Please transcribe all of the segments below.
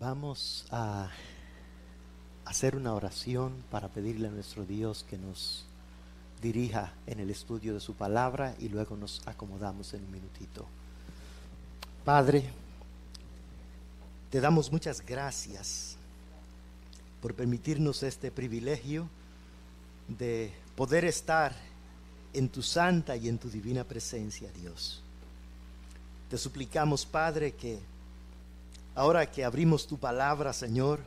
Vamos a hacer una oración para pedirle a nuestro Dios que nos dirija en el estudio de su palabra y luego nos acomodamos en un minutito. Padre, te damos muchas gracias por permitirnos este privilegio de poder estar en tu santa y en tu divina presencia, Dios. Te suplicamos, Padre, que ahora que abrimos tu palabra, Señor,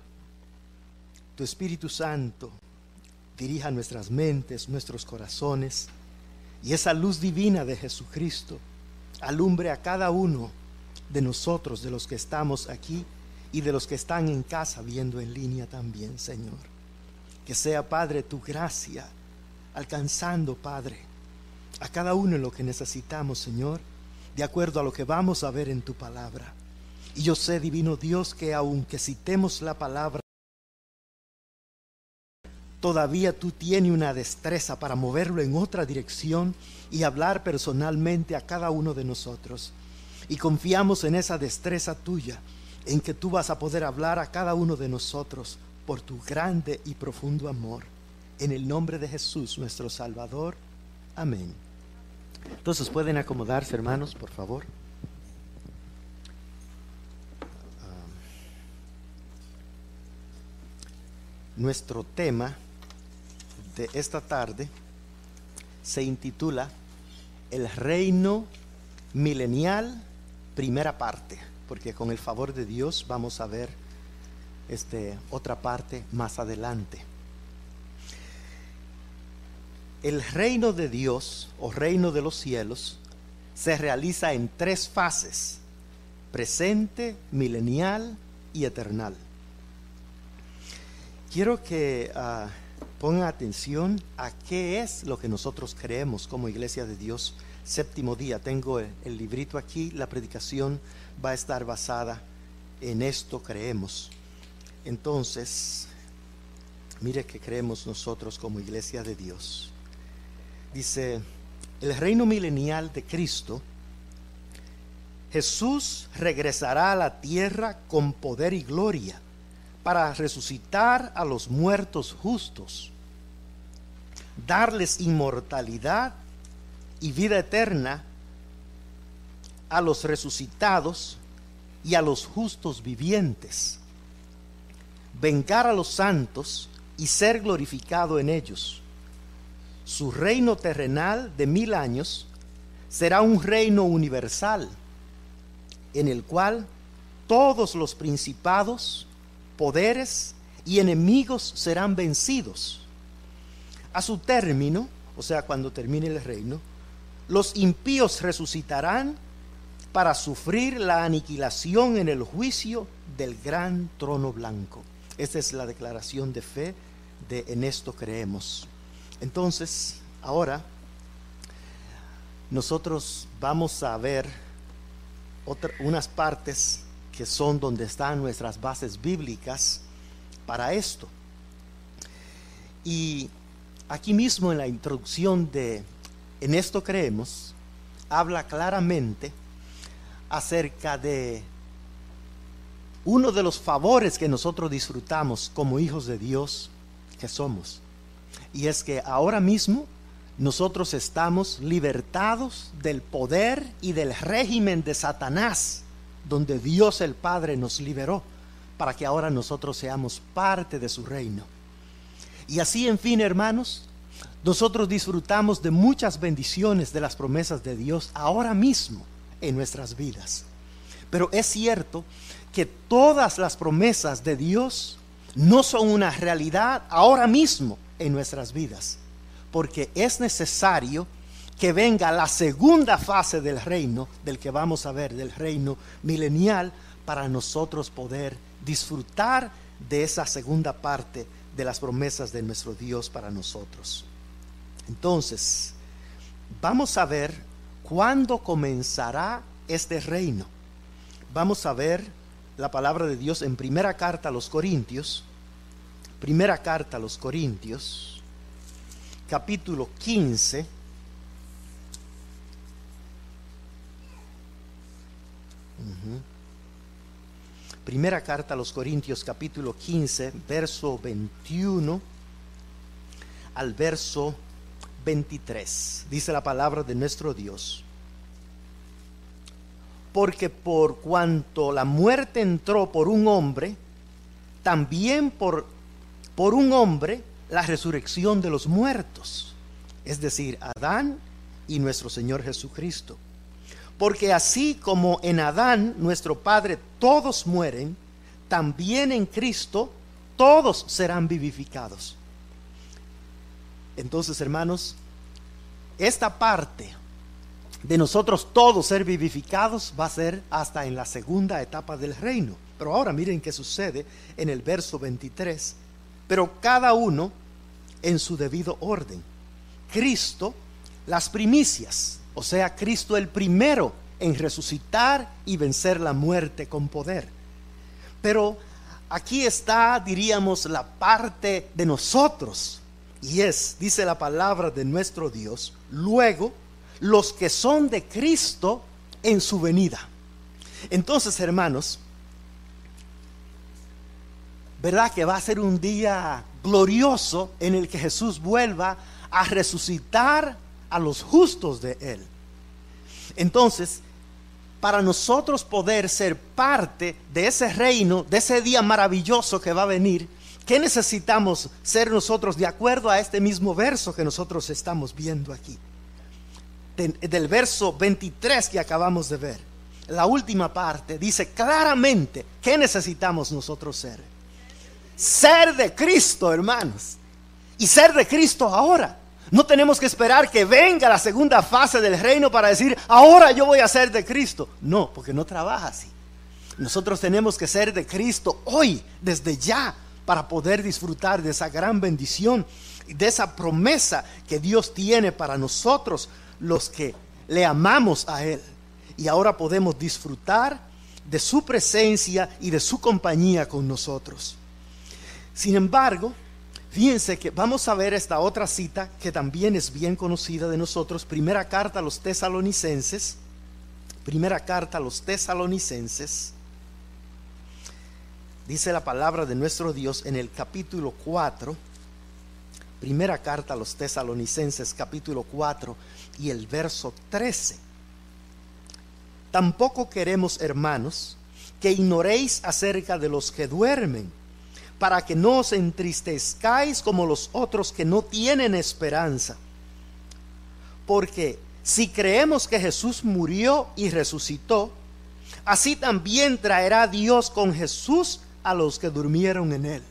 tu Espíritu Santo dirija nuestras mentes, nuestros corazones, y esa luz divina de Jesucristo alumbre a cada uno de nosotros, de los que estamos aquí y de los que están en casa viendo en línea también, Señor. Que sea, Padre, tu gracia alcanzando, Padre, a cada uno en lo que necesitamos, Señor, de acuerdo a lo que vamos a ver en tu palabra. Y yo sé, divino Dios, que aunque citemos la palabra, todavía tú tienes una destreza para moverlo en otra dirección y hablar personalmente a cada uno de nosotros. Y confiamos en esa destreza tuya, en que tú vas a poder hablar a cada uno de nosotros por tu grande y profundo amor. En el nombre de Jesús, nuestro Salvador. Amén. Entonces pueden acomodarse, hermanos, por favor. Nuestro tema de esta tarde se intitula El reino milenial, primera parte, porque con el favor de Dios vamos a ver este, otra parte más adelante. El reino de Dios o reino de los cielos se realiza en tres fases, presente, milenial y eternal. Quiero que uh, pongan atención a qué es lo que nosotros creemos como iglesia de Dios. Séptimo día, tengo el, el librito aquí, la predicación va a estar basada en esto creemos. Entonces, mire que creemos nosotros como iglesia de Dios. Dice, el reino milenial de Cristo, Jesús regresará a la tierra con poder y gloria para resucitar a los muertos justos, darles inmortalidad y vida eterna a los resucitados y a los justos vivientes, vengar a los santos y ser glorificado en ellos. Su reino terrenal de mil años será un reino universal en el cual todos los principados, poderes y enemigos serán vencidos. A su término, o sea, cuando termine el reino, los impíos resucitarán para sufrir la aniquilación en el juicio del gran trono blanco. Esta es la declaración de fe de en esto creemos. Entonces, ahora nosotros vamos a ver unas partes que son donde están nuestras bases bíblicas para esto. Y aquí mismo en la introducción de En esto creemos, habla claramente acerca de uno de los favores que nosotros disfrutamos como hijos de Dios que somos y es que ahora mismo nosotros estamos libertados del poder y del régimen de Satanás, donde Dios el Padre nos liberó, para que ahora nosotros seamos parte de su reino. Y así, en fin, hermanos, nosotros disfrutamos de muchas bendiciones de las promesas de Dios ahora mismo en nuestras vidas. Pero es cierto que todas las promesas de Dios no son una realidad ahora mismo en nuestras vidas, porque es necesario que venga la segunda fase del reino, del que vamos a ver, del reino milenial, para nosotros poder disfrutar de esa segunda parte de las promesas de nuestro Dios para nosotros. Entonces, vamos a ver cuándo comenzará este reino. Vamos a ver la palabra de Dios en primera carta a los Corintios, Primera carta a los Corintios, capítulo 15. Primera carta a los Corintios capítulo 15, verso 21 al verso 23. Dice la palabra de nuestro Dios. Porque por cuanto la muerte entró por un hombre, también por, por un hombre la resurrección de los muertos, es decir, Adán y nuestro Señor Jesucristo. Porque así como en Adán, nuestro Padre, todos mueren, también en Cristo todos serán vivificados. Entonces, hermanos, esta parte de nosotros todos ser vivificados va a ser hasta en la segunda etapa del reino. Pero ahora miren qué sucede en el verso 23. Pero cada uno en su debido orden. Cristo, las primicias, o sea, Cristo el primero en resucitar y vencer la muerte con poder. Pero aquí está, diríamos, la parte de nosotros. Y es, dice la palabra de nuestro Dios, luego los que son de Cristo en su venida. Entonces, hermanos, ¿verdad que va a ser un día glorioso en el que Jesús vuelva a resucitar a los justos de Él? Entonces, para nosotros poder ser parte de ese reino, de ese día maravilloso que va a venir, ¿qué necesitamos ser nosotros de acuerdo a este mismo verso que nosotros estamos viendo aquí? del verso 23 que acabamos de ver, la última parte, dice claramente qué necesitamos nosotros ser. Ser de Cristo, hermanos. Y ser de Cristo ahora. No tenemos que esperar que venga la segunda fase del reino para decir, ahora yo voy a ser de Cristo. No, porque no trabaja así. Nosotros tenemos que ser de Cristo hoy, desde ya, para poder disfrutar de esa gran bendición y de esa promesa que Dios tiene para nosotros los que le amamos a Él. Y ahora podemos disfrutar de su presencia y de su compañía con nosotros. Sin embargo, fíjense que vamos a ver esta otra cita que también es bien conocida de nosotros, primera carta a los tesalonicenses, primera carta a los tesalonicenses, dice la palabra de nuestro Dios en el capítulo 4, primera carta a los tesalonicenses capítulo 4 y el verso 13. Tampoco queremos, hermanos, que ignoréis acerca de los que duermen, para que no os entristezcáis como los otros que no tienen esperanza. Porque si creemos que Jesús murió y resucitó, así también traerá Dios con Jesús a los que durmieron en él.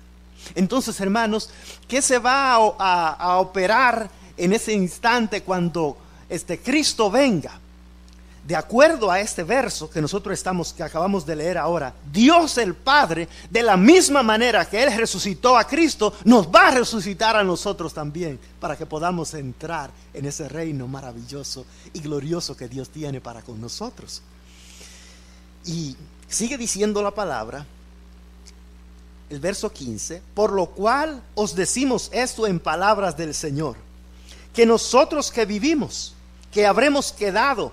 Entonces, hermanos, ¿qué se va a, a operar en ese instante cuando este Cristo venga, de acuerdo a este verso que nosotros estamos que acabamos de leer ahora, Dios el Padre, de la misma manera que él resucitó a Cristo, nos va a resucitar a nosotros también para que podamos entrar en ese reino maravilloso y glorioso que Dios tiene para con nosotros. Y sigue diciendo la palabra el verso 15, por lo cual os decimos esto en palabras del Señor, que nosotros que vivimos que habremos quedado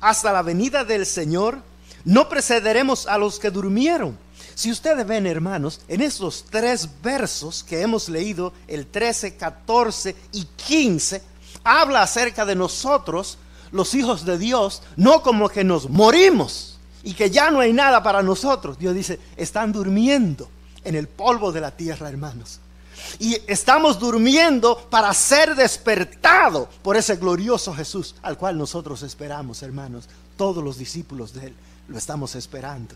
hasta la venida del Señor, no precederemos a los que durmieron. Si ustedes ven, hermanos, en estos tres versos que hemos leído, el 13, 14 y 15, habla acerca de nosotros, los hijos de Dios, no como que nos morimos y que ya no hay nada para nosotros. Dios dice, están durmiendo en el polvo de la tierra, hermanos y estamos durmiendo para ser despertado por ese glorioso Jesús al cual nosotros esperamos, hermanos. Todos los discípulos de Él lo estamos esperando.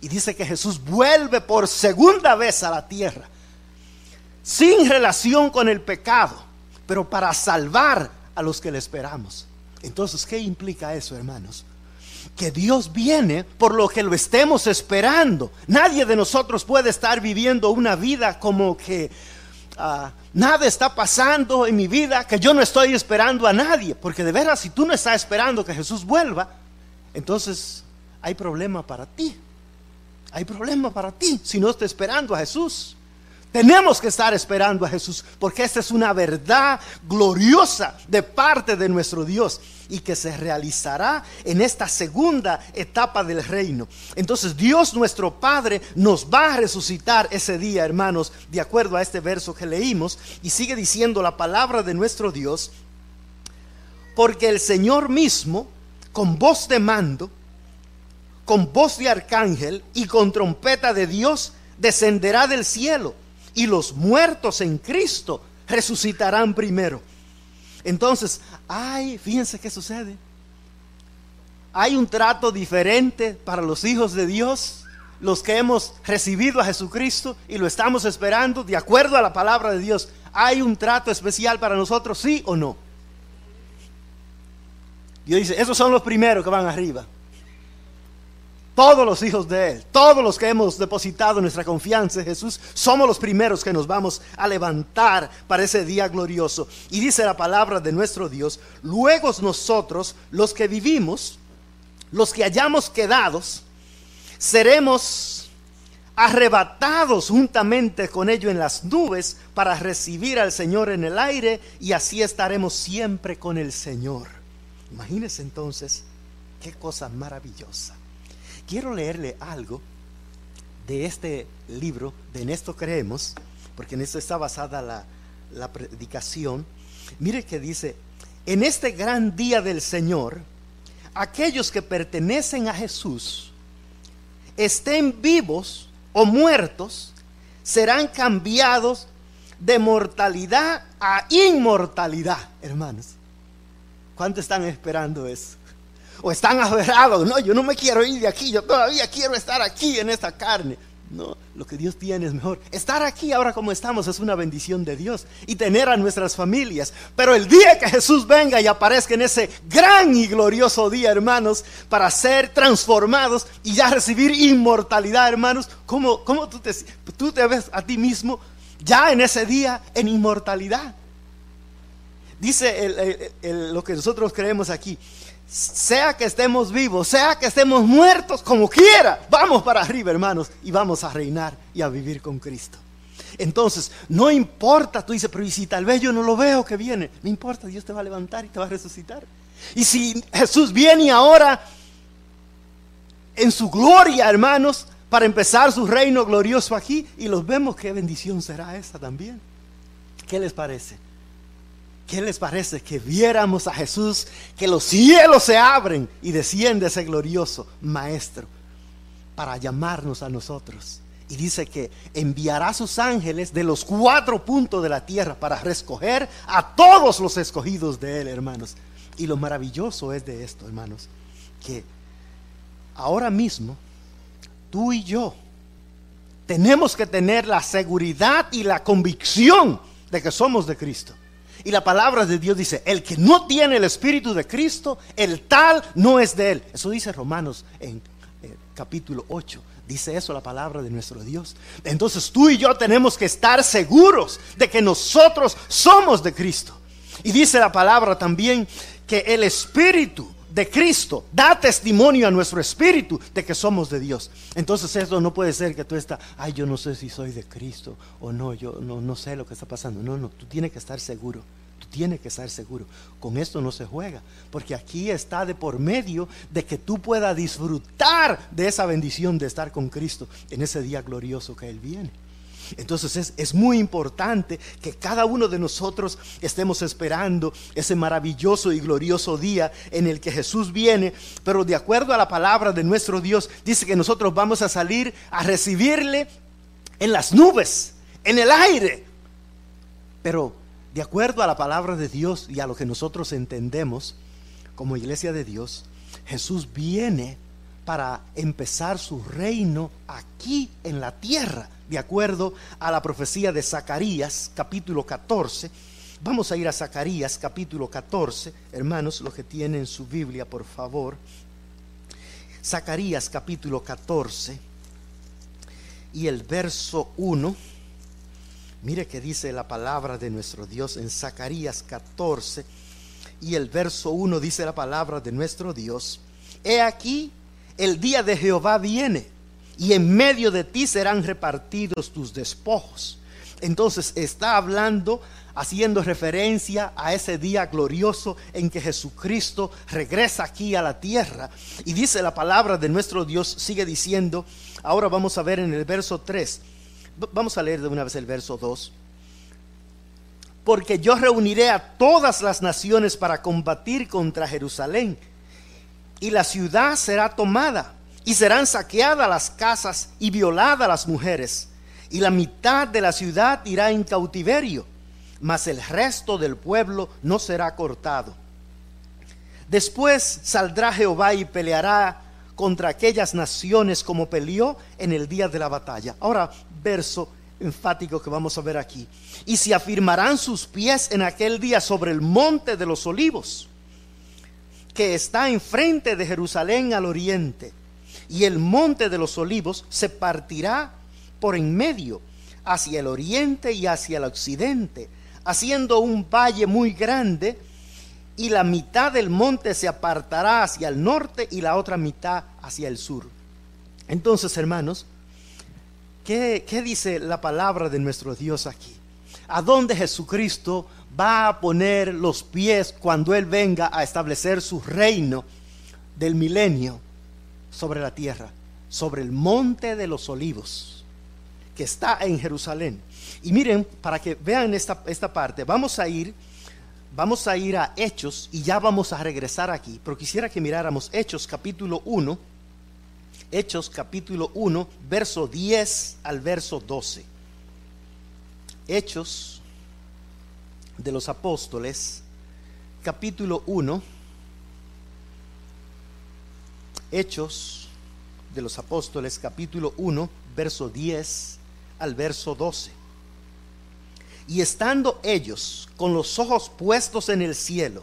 Y dice que Jesús vuelve por segunda vez a la tierra, sin relación con el pecado, pero para salvar a los que le esperamos. Entonces, ¿qué implica eso, hermanos? que Dios viene por lo que lo estemos esperando. Nadie de nosotros puede estar viviendo una vida como que Ah, nada está pasando en mi vida, que yo no estoy esperando a nadie. Porque de veras, si tú no estás esperando que Jesús vuelva, entonces hay problema para ti. Hay problema para ti si no estás esperando a Jesús. Tenemos que estar esperando a Jesús porque esta es una verdad gloriosa de parte de nuestro Dios y que se realizará en esta segunda etapa del reino. Entonces Dios nuestro Padre nos va a resucitar ese día, hermanos, de acuerdo a este verso que leímos y sigue diciendo la palabra de nuestro Dios, porque el Señor mismo, con voz de mando, con voz de arcángel y con trompeta de Dios, descenderá del cielo y los muertos en Cristo resucitarán primero. Entonces, ay, fíjense qué sucede. Hay un trato diferente para los hijos de Dios, los que hemos recibido a Jesucristo y lo estamos esperando de acuerdo a la palabra de Dios. ¿Hay un trato especial para nosotros, sí o no? Dios dice, esos son los primeros que van arriba todos los hijos de Él, todos los que hemos depositado nuestra confianza en Jesús, somos los primeros que nos vamos a levantar para ese día glorioso. Y dice la palabra de nuestro Dios, luego nosotros, los que vivimos, los que hayamos quedados, seremos arrebatados juntamente con ellos en las nubes para recibir al Señor en el aire y así estaremos siempre con el Señor. Imagínense entonces qué cosa maravillosa quiero leerle algo de este libro, de En esto creemos, porque en esto está basada la, la predicación. Mire que dice, en este gran día del Señor, aquellos que pertenecen a Jesús, estén vivos o muertos, serán cambiados de mortalidad a inmortalidad, hermanos. ¿Cuántos están esperando eso? O están aferrados. No, yo no me quiero ir de aquí, yo todavía quiero estar aquí en esta carne. No, lo que Dios tiene es mejor. Estar aquí ahora como estamos es una bendición de Dios y tener a nuestras familias. Pero el día que Jesús venga y aparezca en ese gran y glorioso día, hermanos, para ser transformados y ya recibir inmortalidad, hermanos, ¿cómo, cómo tú, te, tú te ves a ti mismo ya en ese día en inmortalidad? Dice lo que nosotros creemos aquí sea que estemos vivos, sea que estemos muertos, como quiera, vamos para arriba, hermanos, y vamos a reinar y a vivir con Cristo. Entonces, no importa, tú dices, pero ¿y si tal vez yo no lo veo que viene? No importa, Dios te va a levantar y te va a resucitar. Y si Jesús viene ahora en su gloria, hermanos, para empezar su reino glorioso aquí, y los vemos, qué bendición será esa también. ¿Qué les parece? ¿Qué les parece que viéramos a Jesús, que los cielos se abren y desciende ese glorioso Maestro para llamarnos a nosotros? Y dice que enviará sus ángeles de los cuatro puntos de la tierra para recoger a todos los escogidos de Él, hermanos. Y lo maravilloso es de esto, hermanos, que ahora mismo tú y yo tenemos que tener la seguridad y la convicción de que somos de Cristo. Y la palabra de Dios dice, el que no tiene el Espíritu de Cristo, el tal no es de él. Eso dice Romanos en eh, capítulo 8. Dice eso la palabra de nuestro Dios. Entonces tú y yo tenemos que estar seguros de que nosotros somos de Cristo. Y dice la palabra también que el Espíritu de Cristo da testimonio a nuestro espíritu de que somos de Dios. Entonces eso no puede ser que tú estás, ay, yo no sé si soy de Cristo o no, yo no, no sé lo que está pasando. No, no, tú tienes que estar seguro. Tú tienes que estar seguro. Con esto no se juega, porque aquí está de por medio de que tú puedas disfrutar de esa bendición de estar con Cristo en ese día glorioso que Él viene. Entonces es, muy importante que cada uno de nosotros estemos esperando ese maravilloso y glorioso día en el que Jesús viene, pero de acuerdo a la palabra de nuestro Dios, dice que nosotros vamos a salir a recibirle en las nubes, en el aire. Pero de acuerdo a la palabra de Dios y a lo que nosotros entendemos como iglesia de Dios, Jesús viene para empezar su reino aquí en la tierra de acuerdo a la profecía de Zacarías, capítulo 14. Vamos a ir a Zacarías, capítulo 14. Hermanos, los que tienen su Biblia, por favor. Zacarías, capítulo 14. Y el verso 1. Mire que dice la palabra de nuestro Dios en Zacarías 14. Y el verso 1 dice la palabra de nuestro Dios. He aquí, el día de Jehová viene y en medio de ti serán repartidos tus despojos. Entonces está hablando, haciendo referencia a ese día glorioso en que Jesucristo regresa aquí a la tierra. Y dice la palabra de nuestro Dios, sigue diciendo, ahora vamos a ver en el verso 3, vamos a leer de una vez el verso 2. Porque yo reuniré a todas las naciones para combatir contra Jerusalén, y la ciudad será tomada, y serán saqueadas las casas y violadas las mujeres y la mitad de la ciudad irá en cautiverio, mas el resto del pueblo no será cortado. Después saldrá Jehová y peleará contra aquellas naciones como peleó en el día de la batalla. Ahora, verso enfático que vamos a ver aquí. Y se afirmarán sus pies en aquel día sobre el monte de los olivos, que está enfrente de Jerusalén al oriente. Y el monte de los olivos se partirá por en medio, hacia el oriente y hacia el occidente, haciendo un valle muy grande, y la mitad del monte se apartará hacia el norte y la otra mitad hacia el sur. Entonces, hermanos, ¿qué, qué dice la palabra de nuestro Dios aquí? ¿A dónde Jesucristo va a poner los pies cuando Él venga a establecer su reino del milenio sobre la tierra? Sobre el monte de los olivos que está en Jerusalén. Y miren, para que vean esta, esta parte, vamos a ir, vamos a ir a Hechos y ya vamos a regresar aquí. Pero quisiera que miráramos Hechos capítulo 1, Hechos capítulo 1, verso 10 al verso 12. Hechos de los apóstoles, capítulo 1, Hechos de los apóstoles, capítulo 1, verso 10 al verso 12. Y estando ellos con los ojos puestos en el cielo,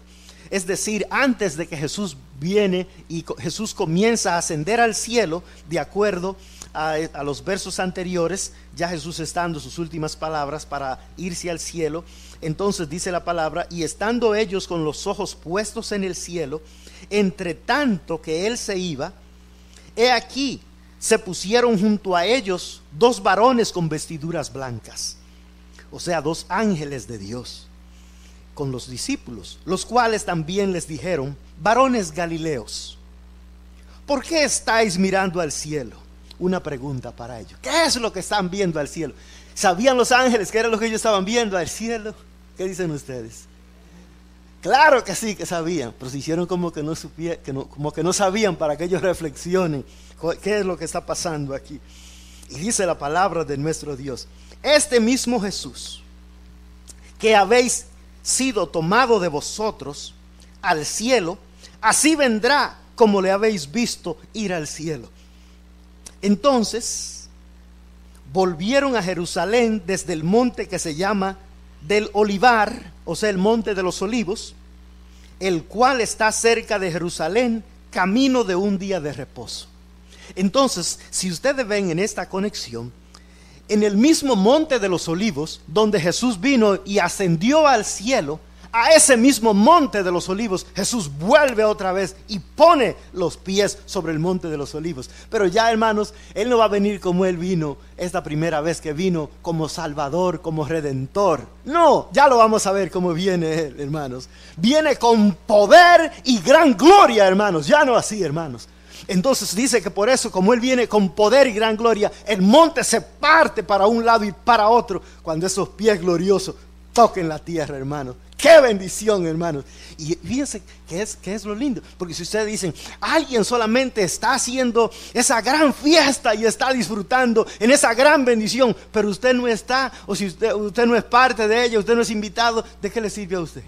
es decir, antes de que Jesús viene y Jesús comienza a ascender al cielo, de acuerdo a, los versos anteriores, ya Jesús está dando sus últimas palabras para irse al cielo, entonces dice la palabra, y estando ellos con los ojos puestos en el cielo, entre tanto que él se iba, he aquí se pusieron junto a ellos dos varones con vestiduras blancas, o sea, dos ángeles de Dios, con los discípulos, los cuales también les dijeron, varones galileos, ¿por qué estáis mirando al cielo? Una pregunta para ellos. ¿Qué es lo que están viendo al cielo? ¿Sabían los ángeles qué era lo que ellos estaban viendo al cielo? ¿Qué dicen ustedes? Claro que sí que sabían, pero se hicieron como que no, supieron, que no, como que no sabían para que ellos reflexionen qué es lo que está pasando aquí. Y dice la palabra de nuestro Dios, este mismo Jesús que habéis sido tomado de vosotros al cielo, así vendrá como le habéis visto ir al cielo. Entonces, volvieron a Jerusalén desde el monte que se llama del Olivar, o sea, el monte de los olivos, el cual está cerca de Jerusalén, camino de un día de reposo. Entonces, si ustedes ven en esta conexión, en el mismo monte de los olivos, donde Jesús vino y ascendió al cielo, a ese mismo monte de los olivos, Jesús vuelve otra vez y pone los pies sobre el monte de los olivos. Pero ya, hermanos, Él no va a venir como Él vino esta primera vez que vino, como Salvador, como Redentor. No, ya lo vamos a ver cómo viene Él, hermanos. Viene con poder y gran gloria, hermanos. Ya no así, hermanos. Entonces dice que por eso, como Él viene con poder y gran gloria, el monte se parte para un lado y para otro cuando esos pies gloriosos toquen la tierra, hermanos. Qué bendición, hermanos. Y fíjense que es, es lo lindo. Porque si ustedes dicen, alguien solamente está haciendo esa gran fiesta y está disfrutando en esa gran bendición, pero usted no está, o si usted, usted no es parte de ella, usted no es invitado, ¿de qué le sirve a usted?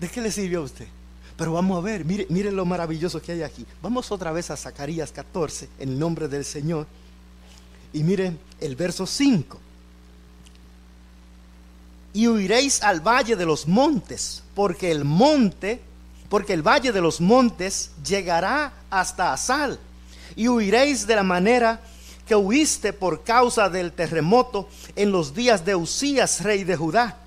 ¿De qué le sirve a usted? Pero vamos a ver, mire, mire lo maravilloso que hay aquí. Vamos otra vez a Zacarías 14, en el nombre del Señor. Y miren el verso 5. Y huiréis al valle de los montes, porque el monte, porque el valle de los montes llegará hasta Asal. Y huiréis de la manera que huiste por causa del terremoto en los días de Usías, rey de Judá.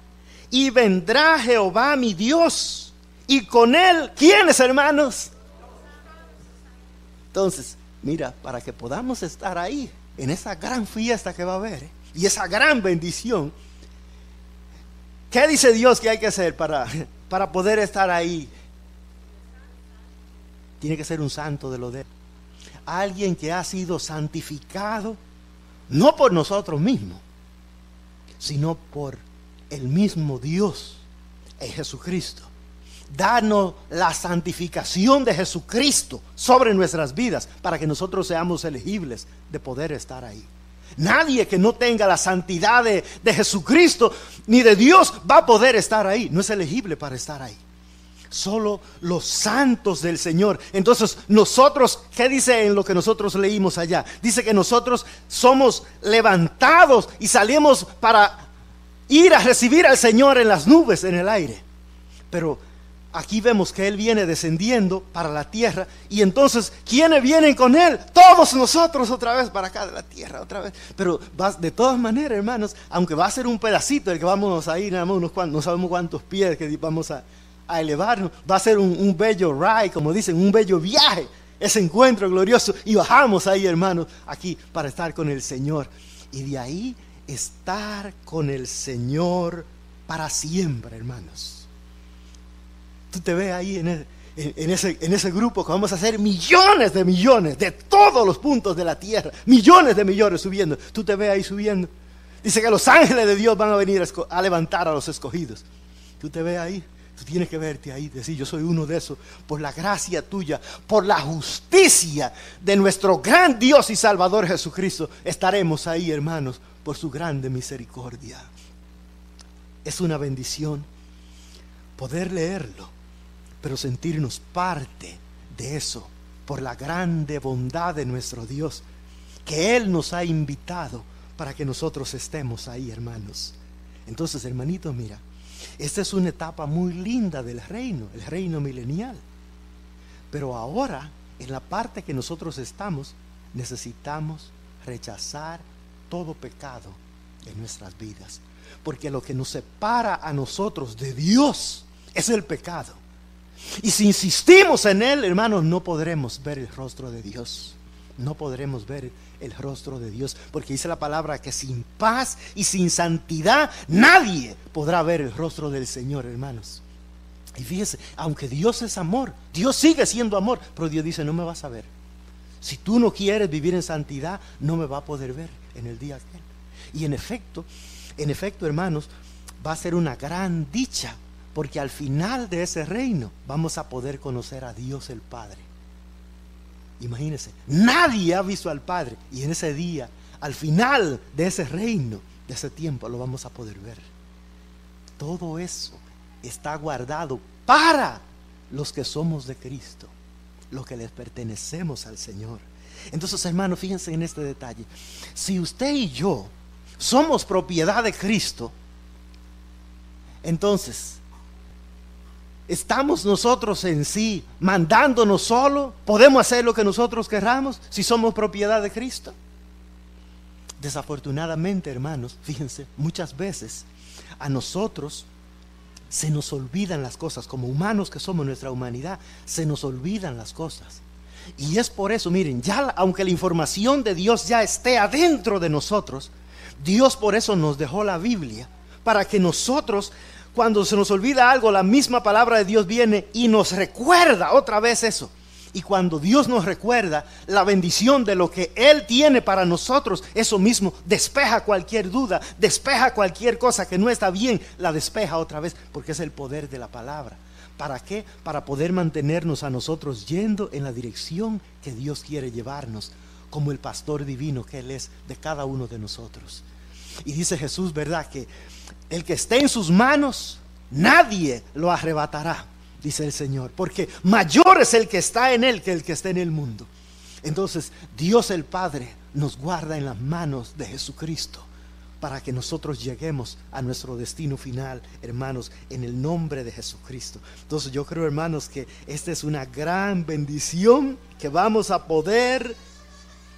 Y vendrá Jehová mi Dios y con él, ¿quiénes hermanos? Entonces, mira, para que podamos estar ahí, en esa gran fiesta que va a haber, ¿eh? y esa gran bendición, ¿qué dice Dios que hay que hacer para, para poder estar ahí? Tiene que ser un santo de lo de alguien que ha sido santificado no por nosotros mismos, sino por el mismo Dios en Jesucristo. Danos la santificación de Jesucristo sobre nuestras vidas para que nosotros seamos elegibles de poder estar ahí. Nadie que no tenga la santidad de, de, Jesucristo ni de Dios va a poder estar ahí. No es elegible para estar ahí. Solo los santos del Señor. Entonces nosotros, ¿qué dice en lo que nosotros leímos allá? Dice que nosotros somos levantados y salimos para ir a recibir al Señor en las nubes, en el aire. Pero aquí vemos que Él viene descendiendo para la tierra. Y entonces, ¿quiénes vienen con Él? Todos nosotros otra vez para acá de la tierra, otra vez. Pero de todas maneras, hermanos, aunque va a ser un pedacito el que vamos a ir, cuantos, no sabemos cuántos pies que vamos a, elevarnos, va a ser un, un bello ride, como dicen, un bello viaje, ese encuentro glorioso. Y bajamos ahí, hermanos, aquí para estar con el Señor. Y de ahí estar con el Señor para siempre, hermanos. Tú te ves ahí en, ese, grupo que vamos a hacer millones de millones de todos los puntos de la tierra, millones de millones subiendo. Tú te ves ahí subiendo. Dice que los ángeles de Dios van a venir a, levantar a los escogidos. Tú te ves ahí. Tú tienes que verte ahí, decir, yo soy uno de esos, por la gracia tuya, por la justicia de nuestro gran Dios y Salvador Jesucristo, estaremos ahí, hermanos, por su grande misericordia. Es una bendición poder leerlo, pero sentirnos parte de eso por la grande bondad de nuestro Dios, que Él nos ha invitado para que nosotros estemos ahí, hermanos. Entonces, hermanito, mira, esta es una etapa muy linda del reino, el reino milenial. Pero ahora, en la parte que nosotros estamos, necesitamos rechazar todo pecado en nuestras vidas. Porque lo que nos separa a nosotros de Dios es el pecado. Y si insistimos en él, hermanos, no podremos ver el rostro de Dios. No podremos ver el rostro de Dios. Porque dice la palabra que sin paz y sin santidad nadie podrá ver el rostro del Señor, hermanos. Y fíjese, aunque Dios es amor, Dios sigue siendo amor, pero Dios dice, no me vas a ver. Si tú no quieres vivir en santidad, no me va a poder ver en el día aquel. Y en efecto, en efecto, hermanos, va a ser una gran dicha, porque al final de ese reino vamos a poder conocer a Dios el Padre. Imagínense, nadie ha visto al Padre y en ese día, al final de ese reino, de ese tiempo, lo vamos a poder ver. Todo eso está guardado para los que somos de Cristo, los que les pertenecemos al Señor. Entonces, hermanos, fíjense en este detalle. Si usted y yo somos propiedad de Cristo, entonces, ¿estamos nosotros en sí mandándonos solo? ¿Podemos hacer lo que nosotros querramos si somos propiedad de Cristo? Desafortunadamente, hermanos, fíjense, muchas veces a nosotros se nos olvidan las cosas, como humanos que somos nuestra humanidad, se nos olvidan las cosas. Y es por eso, miren, ya aunque la información de Dios ya esté adentro de nosotros, Dios por eso nos dejó la Biblia, para que nosotros, cuando se nos olvida algo, la misma palabra de Dios viene y nos recuerda otra vez eso. Y cuando Dios nos recuerda la bendición de lo que Él tiene para nosotros, eso mismo despeja cualquier duda, despeja cualquier cosa que no está bien, la despeja otra vez, porque es el poder de la palabra. ¿Para qué? Para poder mantenernos a nosotros yendo en la dirección que Dios quiere llevarnos, como el pastor divino que Él es de cada uno de nosotros. Y dice Jesús, ¿verdad? Que el que esté en sus manos, nadie lo arrebatará, dice el Señor, porque mayor es el que está en Él que el que está en el mundo. Entonces, Dios el Padre nos guarda en las manos de Jesucristo para que nosotros lleguemos a nuestro destino final, hermanos, en el nombre de Jesucristo. Entonces yo creo, hermanos, que esta es una gran bendición que vamos a poder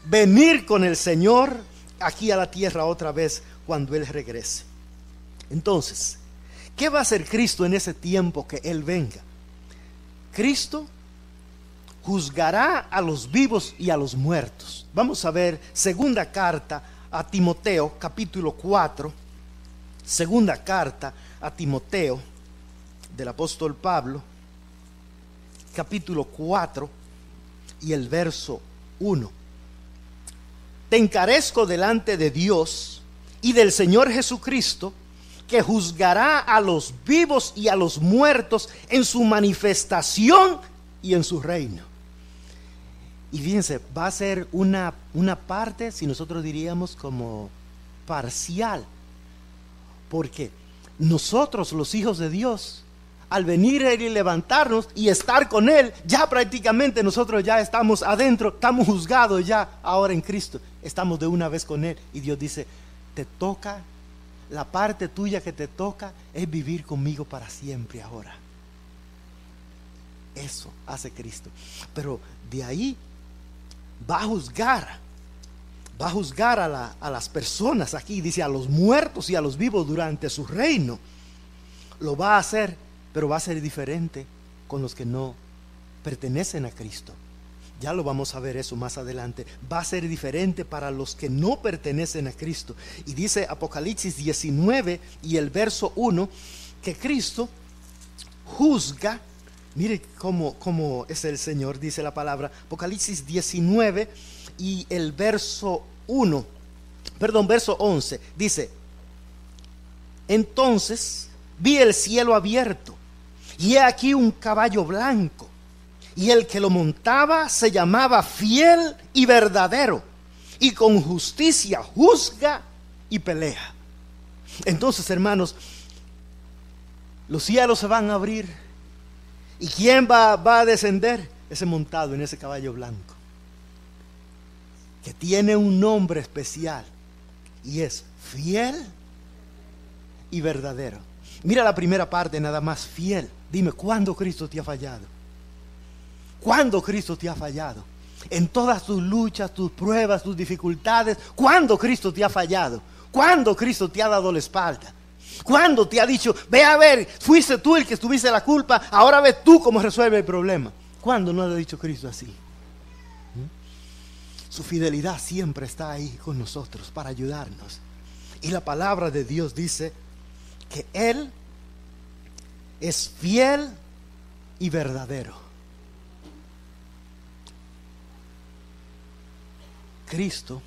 venir con el Señor aquí a la tierra otra vez cuando Él regrese. Entonces, ¿qué va a hacer Cristo en ese tiempo que Él venga? Cristo juzgará a los vivos y a los muertos. Vamos a ver segunda carta a Timoteo capítulo 4, segunda carta a Timoteo del apóstol Pablo, capítulo 4 y el verso 1. Te encarezco delante de Dios y del Señor Jesucristo, que juzgará a los vivos y a los muertos en su manifestación y en su reino. Y fíjense, va a ser una, una parte, si nosotros diríamos como parcial, porque nosotros los hijos de Dios, al venir Él y levantarnos y estar con Él, ya prácticamente nosotros ya estamos adentro, estamos juzgados ya ahora en Cristo, estamos de una vez con Él. Y Dios dice, te toca, la parte tuya que te toca es vivir conmigo para siempre ahora. Eso hace Cristo. Pero de ahí va a juzgar, va a juzgar a, las personas aquí, dice a los muertos y a los vivos durante su reino. Lo va a hacer, pero va a ser diferente con los que no pertenecen a Cristo. Ya lo vamos a ver eso más adelante. Va a ser diferente para los que no pertenecen a Cristo. Y dice Apocalipsis 19 y el verso 1 que Cristo juzga Mire cómo, cómo es el Señor, dice la palabra. Apocalipsis 19 y el verso 1, perdón, verso 11, dice, entonces vi el cielo abierto y he aquí un caballo blanco y el que lo montaba se llamaba fiel y verdadero y con justicia juzga y pelea. Entonces, hermanos, los cielos se van a abrir ¿Y quién va, va a descender? Ese montado en ese caballo blanco. Que tiene un nombre especial. Y es fiel y verdadero. Mira la primera parte nada más, fiel. Dime, ¿cuándo Cristo te ha fallado? ¿Cuándo Cristo te ha fallado? En todas tus luchas, tus pruebas, tus dificultades, ¿cuándo Cristo te ha fallado? ¿Cuándo Cristo te ha dado la espalda? ¿Cuándo te ha dicho, ve a ver, fuiste tú el que tuviste la culpa, ahora ve tú cómo resuelve el problema? ¿Cuándo no ha dicho Cristo así? ¿Mm? Su fidelidad siempre está ahí con nosotros para ayudarnos. Y la palabra de Dios dice que Él es fiel y verdadero. Cristo,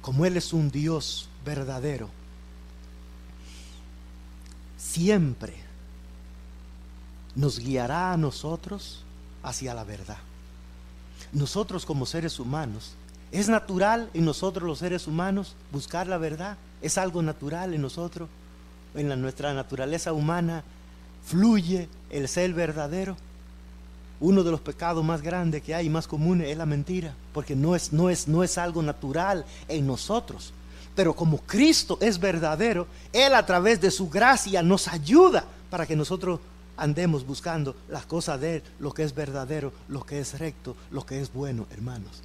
como Él es un Dios verdadero, siempre nos guiará a nosotros hacia la verdad. Nosotros como seres humanos, es natural en nosotros los seres humanos buscar la verdad, es algo natural en nosotros, en la, nuestra naturaleza humana fluye el ser verdadero. Uno de los pecados más grandes que hay, más comunes, es la mentira, porque no es, no es, no es algo natural en nosotros. Pero como Cristo es verdadero, Él a través de su gracia nos ayuda para que nosotros andemos buscando las cosas de Él, lo que es verdadero, lo que es recto, lo que es bueno, hermanos.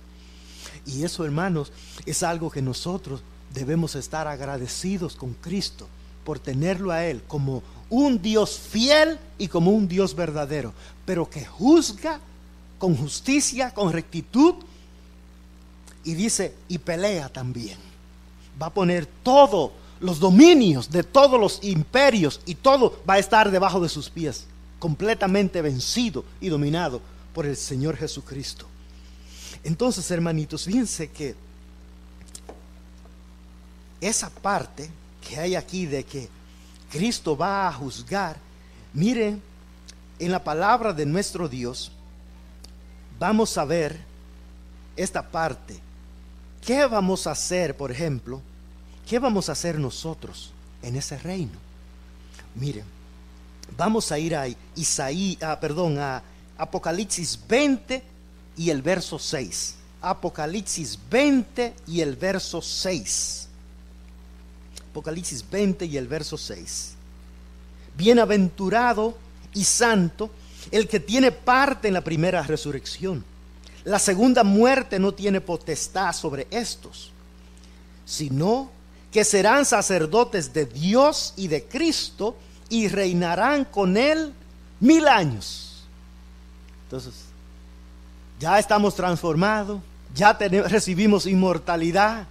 Y eso, hermanos, es algo que nosotros debemos estar agradecidos con Cristo por tenerlo a Él como un Dios fiel y como un Dios verdadero, pero que juzga con justicia, con rectitud, y dice, y pelea también va a poner todos los dominios de todos los imperios y todo va a estar debajo de sus pies, completamente vencido y dominado por el Señor Jesucristo. Entonces, hermanitos, fíjense que esa parte que hay aquí de que Cristo va a juzgar, mire, en la palabra de nuestro Dios, vamos a ver esta parte ¿Qué vamos a hacer, por ejemplo? ¿Qué vamos a hacer nosotros en ese reino? Miren, vamos a ir a Isaí, ah, perdón, a Apocalipsis 20 y el verso 6. Apocalipsis 20 y el verso 6. Apocalipsis 20 y el verso 6. Bienaventurado y santo el que tiene parte en la primera resurrección. La segunda muerte no tiene potestad sobre estos, sino que serán sacerdotes de Dios y de Cristo y reinarán con Él mil años. Entonces, ya estamos transformados, ya recibimos inmortalidad,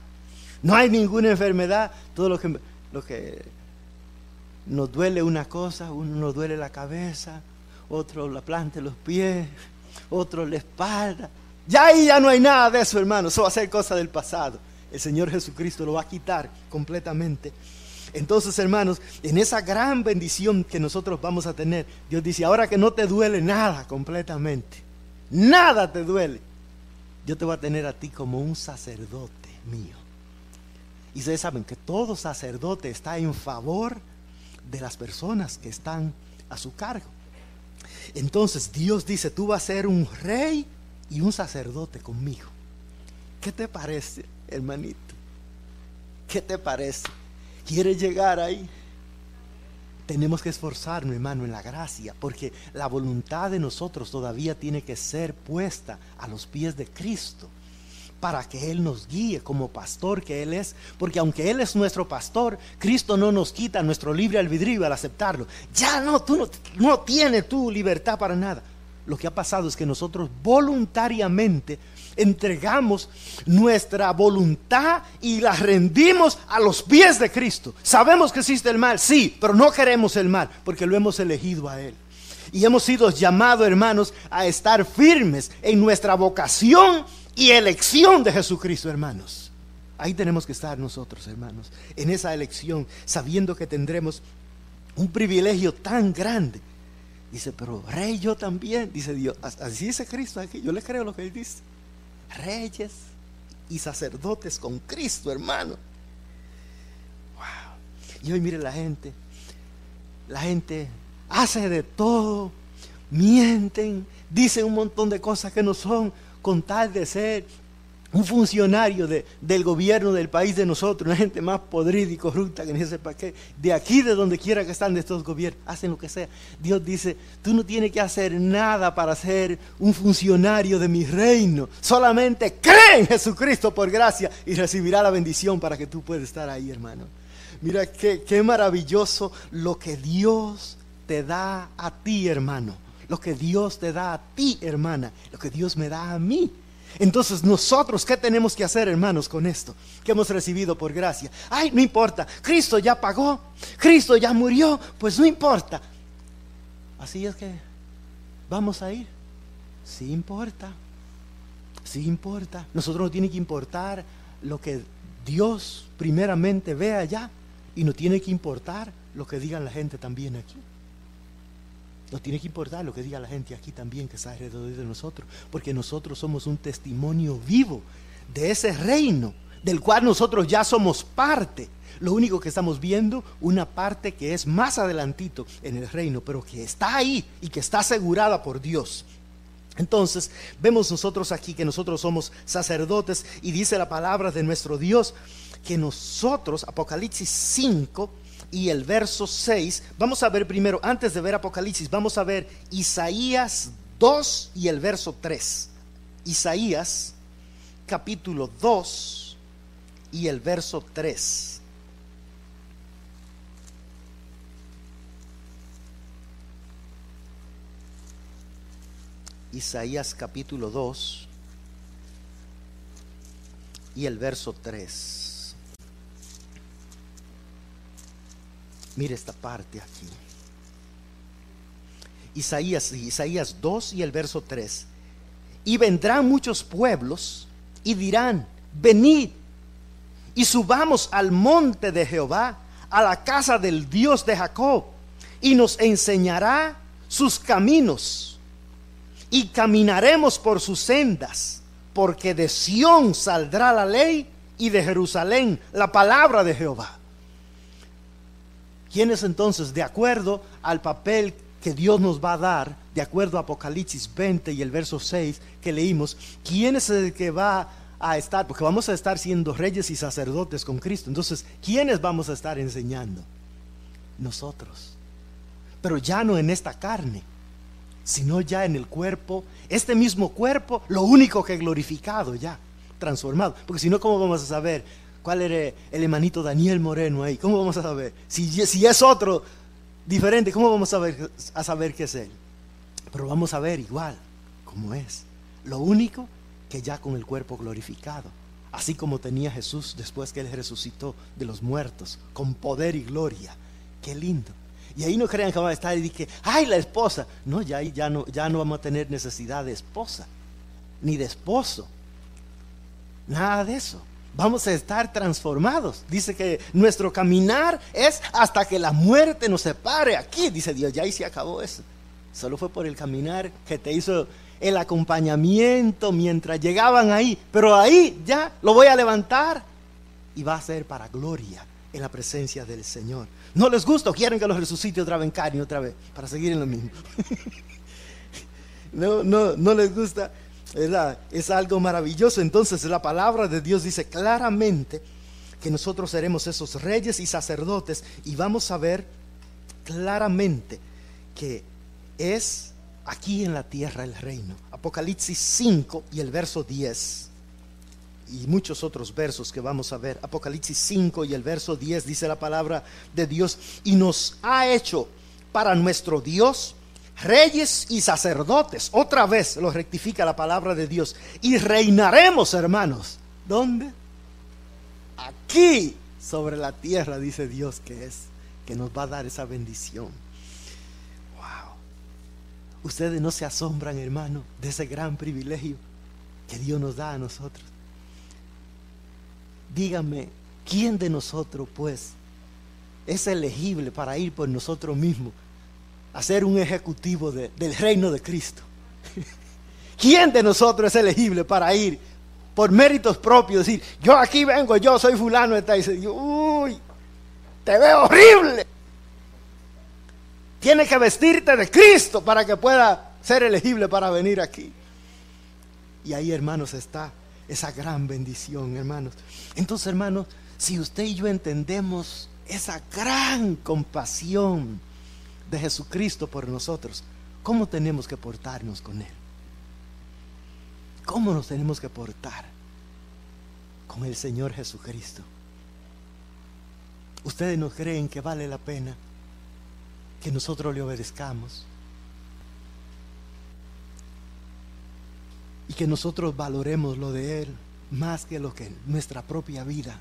no hay ninguna enfermedad, todo lo que, que nos duele una cosa, uno nos duele la cabeza, otro la planta los pies, otro la espalda. Ya ahí ya no hay nada de eso, hermano, eso va a ser cosa del pasado. El Señor Jesucristo lo va a quitar completamente. Entonces, hermanos, en esa gran bendición que nosotros vamos a tener, Dios dice, ahora que no te duele nada completamente, nada te duele, yo te voy a tener a ti como un sacerdote mío. Y ustedes saben que todo sacerdote está en favor de las personas que están a su cargo. Entonces Dios dice, tú vas a ser un rey y un sacerdote conmigo. ¿Qué te parece, hermanito? ¿Qué te parece? ¿Quieres llegar ahí? Tenemos que esforzarnos, hermano, en la gracia, porque la voluntad de nosotros todavía tiene que ser puesta a los pies de Cristo para que Él nos guíe como pastor que Él es. Porque aunque Él es nuestro pastor, Cristo no nos quita nuestro libre albedrío al aceptarlo. Ya no, tú no, no tienes tu libertad para nada. Lo que ha pasado es que nosotros voluntariamente entregamos nuestra voluntad y la rendimos a los pies de Cristo. Sabemos que existe el mal, sí, pero no queremos el mal porque lo hemos elegido a Él. Y hemos sido llamados, hermanos, a estar firmes en nuestra vocación y elección de Jesucristo, hermanos. Ahí tenemos que estar nosotros, hermanos, en esa elección, sabiendo que tendremos un privilegio tan grande. Dice, pero rey yo también, dice Dios. Así dice Cristo aquí, yo le creo lo que él dice. Reyes y sacerdotes con Cristo, hermano. Wow. Y hoy mire la gente, la gente hace de todo, mienten, dicen un montón de cosas que no son con tal de ser un funcionario del gobierno del país de nosotros, una gente más podrida y corrupta que ni sepa qué, de aquí, de donde quiera que están de estos gobiernos, hacen lo que sea. Dios dice, tú no tienes que hacer nada para ser un funcionario de mi reino, solamente cree en Jesucristo por gracia y recibirá la bendición para que tú puedas estar ahí, hermano. Mira qué, qué maravilloso lo que Dios te da a ti, hermano lo que Dios te da a ti, hermana, lo que Dios me da a mí. Entonces nosotros, ¿qué tenemos que hacer, hermanos, con esto que hemos recibido por gracia? Ay, no importa, Cristo ya pagó, Cristo ya murió, pues no importa. Así es que vamos a ir. Sí importa, sí importa. Nosotros no tiene que importar lo que Dios primeramente ve allá y no tiene que importar lo que digan la gente también aquí. Nos tiene que importar lo que diga la gente aquí también que está alrededor de nosotros, porque nosotros somos un testimonio vivo de ese reino del cual nosotros ya somos parte. Lo único que estamos viendo, una parte que es más adelantito en el reino, pero que está ahí y que está asegurada por Dios. Entonces, vemos nosotros aquí que nosotros somos sacerdotes y dice la palabra de nuestro Dios que nosotros, Apocalipsis 5, y el verso 6. Vamos a ver primero, antes de ver Apocalipsis, vamos a ver Isaías 2 y el verso 3. Isaías capítulo 2 y el verso 3. Isaías capítulo 2 y el verso 3. Mire esta parte aquí. Isaías, Isaías 2 y el verso 3. Y vendrán muchos pueblos y dirán, venid y subamos al monte de Jehová, a la casa del Dios de Jacob, y nos enseñará sus caminos, y caminaremos por sus sendas, porque de Sión saldrá la ley y de Jerusalén la palabra de Jehová. ¿Quién es entonces, de acuerdo al papel que Dios nos va a dar, de acuerdo a Apocalipsis 20 y el verso 6 que leímos, quién es el que va a estar? Porque vamos a estar siendo reyes y sacerdotes con Cristo. Entonces, ¿quiénes vamos a estar enseñando? Nosotros. Pero ya no en esta carne, sino ya en el cuerpo, este mismo cuerpo, lo único que glorificado ya, transformado. Porque si no, ¿cómo vamos a saber? ¿Cuál era el hermanito Daniel Moreno ahí? ¿Cómo vamos a saber? Si, es otro diferente, ¿cómo vamos a, saber, a saber qué es él? Pero vamos a ver igual cómo es. Lo único que ya con el cuerpo glorificado, así como tenía Jesús después que él resucitó de los muertos, con poder y gloria. Qué lindo. Y ahí no crean que va a estar y dije, ay, la esposa. No, ya ya no, ya no vamos a tener necesidad de esposa, ni de esposo. Nada de eso. Vamos a estar transformados. Dice que nuestro caminar es hasta que la muerte nos separe. Aquí, dice Dios, ya ahí se acabó eso. Solo fue por el caminar que te hizo el acompañamiento mientras llegaban ahí. Pero ahí ya lo voy a levantar y va a ser para gloria en la presencia del Señor. ¿No les gusta quieren que los resucite otra vez en carne, otra vez, para seguir en lo mismo? no, no, no les gusta. Es algo maravilloso. Entonces la palabra de Dios dice claramente que nosotros seremos esos reyes y sacerdotes y vamos a ver claramente que es aquí en la tierra el reino. Apocalipsis 5 y el verso 10 y muchos otros versos que vamos a ver. Apocalipsis 5 y el verso 10 dice la palabra de Dios, y nos ha hecho para nuestro Dios reyes y sacerdotes. Otra vez lo rectifica la palabra de Dios. Y reinaremos, hermanos. ¿Dónde? Aquí, sobre la tierra, dice Dios que es, que nos va a dar esa bendición. Wow. Ustedes no se asombran, hermano, de ese gran privilegio que Dios nos da a nosotros. Dígame, ¿quién de nosotros pues es elegible para ir por nosotros mismos a ser un ejecutivo del reino de Cristo? ¿Quién de nosotros es elegible para ir por méritos propios? Decir, yo aquí vengo, yo soy fulano, está dice, uy, te veo horrible. Tienes que vestirte de Cristo para que pueda ser elegible para venir aquí. Y ahí, hermanos, está esa gran bendición, hermanos. Entonces, hermanos, si usted y yo entendemos esa gran compasión de Jesucristo por nosotros, ¿cómo tenemos que portarnos con Él? ¿Cómo nos tenemos que portar con el Señor Jesucristo? ¿Ustedes no creen que vale la pena que nosotros le obedezcamos? y que nosotros valoremos lo de Él más que lo que nuestra propia vida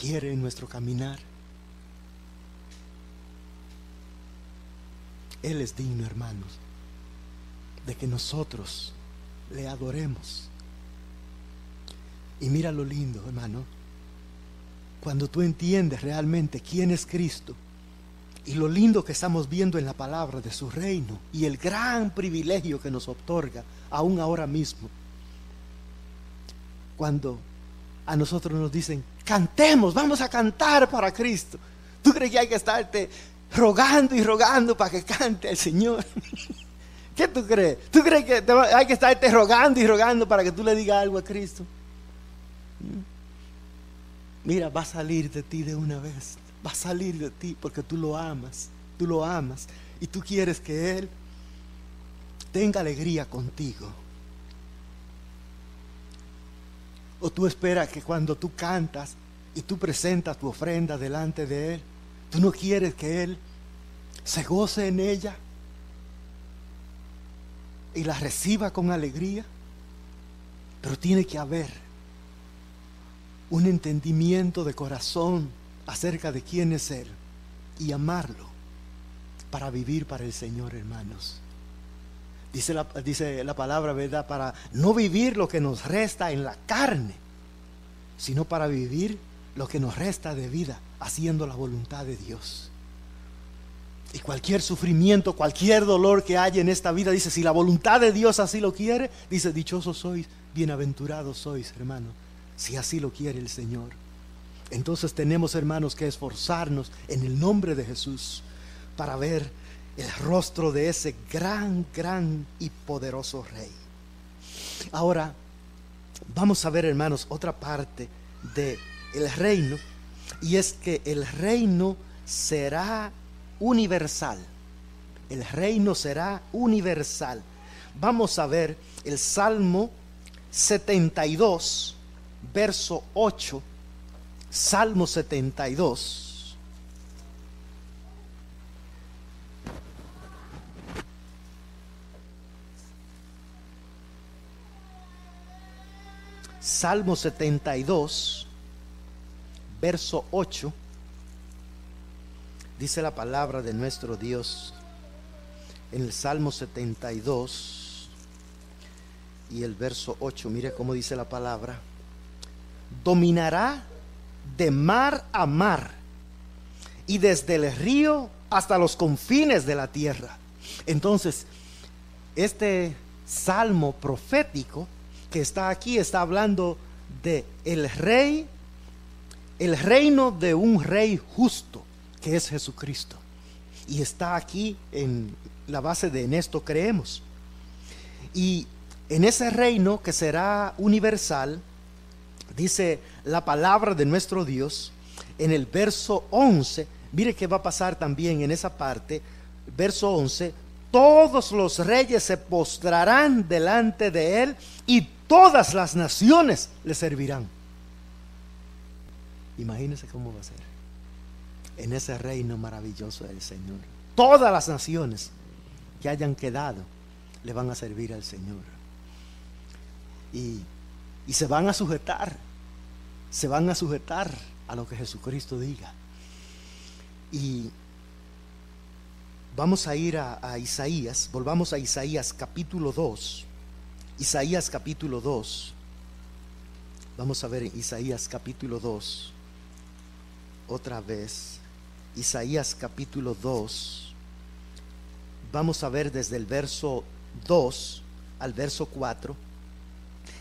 quiere en nuestro caminar. Él es digno, hermanos, de que nosotros le adoremos. Y mira lo lindo, hermano, cuando tú entiendes realmente quién es Cristo y lo lindo que estamos viendo en la palabra de su reino y el gran privilegio que nos otorga aún ahora mismo. Cuando a nosotros nos dicen, cantemos, vamos a cantar para Cristo. ¿Tú crees que hay que estarte rogando y rogando para que cante el Señor? ¿Qué tú crees? ¿Tú crees que hay que estarte rogando y rogando para que tú le digas algo a Cristo? ¿Mm? Mira, va a salir de ti de una vez. Va a salir de ti porque tú lo amas. Tú lo amas. Y tú quieres que Él tenga alegría contigo. O tú esperas que cuando tú cantas y tú presentas tu ofrenda delante de Él, tú no quieres que Él se goce en ella y la reciba con alegría. Pero tiene que haber un entendimiento de corazón acerca de quién es Él y amarlo para vivir para el Señor, hermanos. Dice la, dice la palabra, ¿verdad? Para no vivir lo que nos resta en la carne, sino para vivir lo que nos resta de vida, haciendo la voluntad de Dios. Y cualquier sufrimiento, cualquier dolor que haya en esta vida, dice, si la voluntad de Dios así lo quiere, dice, dichosos sois, bienaventurados sois, hermano, si así lo quiere el Señor. Entonces tenemos, hermanos, que esforzarnos en el nombre de Jesús para ver el rostro de ese gran, gran y poderoso rey. Ahora, vamos a ver, hermanos, otra parte del el reino, y es que el reino será universal. El reino será universal. Vamos a ver el Salmo 72, verso 8. Salmo 72 Salmo 72, verso 8, dice la palabra de nuestro Dios en el Salmo 72 y el verso 8, mire cómo dice la palabra, dominará de mar a mar y desde el río hasta los confines de la tierra. Entonces, este salmo profético que está aquí está hablando de el rey, el reino de un rey justo, que es Jesucristo. Y está aquí en la base de en esto creemos. Y en ese reino que será universal, dice la palabra de nuestro Dios en el verso 11, mire qué va a pasar también en esa parte, verso 11, todos los reyes se postrarán delante de él y todas las naciones le servirán. Imagínense cómo va a ser en ese reino maravilloso del Señor. Todas las naciones que hayan quedado le van a servir al Señor. Y, y se van a sujetar, se van a sujetar a lo que Jesucristo diga. Y vamos a ir a, Isaías, volvamos a Isaías capítulo 2. Isaías capítulo 2. Vamos a ver Isaías capítulo 2. Otra vez. Isaías capítulo 2. Vamos a ver desde el verso 2 al verso 4.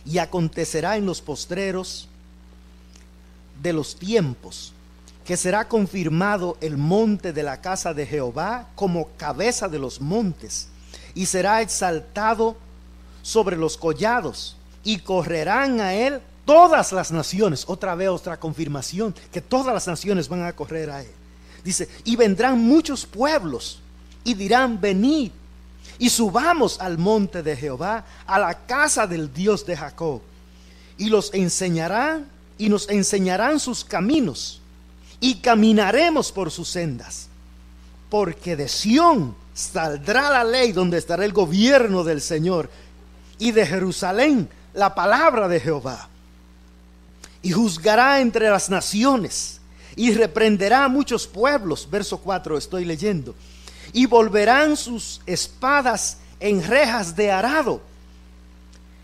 Y acontecerá en los postreros de los tiempos que será confirmado el monte de la casa de Jehová como cabeza de los montes, y será exaltado sobre los collados, y correrán a él todas las naciones. Otra vez otra confirmación, que todas las naciones van a correr a él. Dice, y vendrán muchos pueblos, y dirán, venid, y subamos al monte de Jehová, a la casa del Dios de Jacob, y los enseñarán, y nos enseñarán sus caminos y caminaremos por sus sendas. Porque de Sión saldrá la ley donde estará el gobierno del Señor y de Jerusalén la palabra de Jehová. Y juzgará entre las naciones y reprenderá a muchos pueblos. Verso 4 estoy leyendo. Y volverán sus espadas en rejas de arado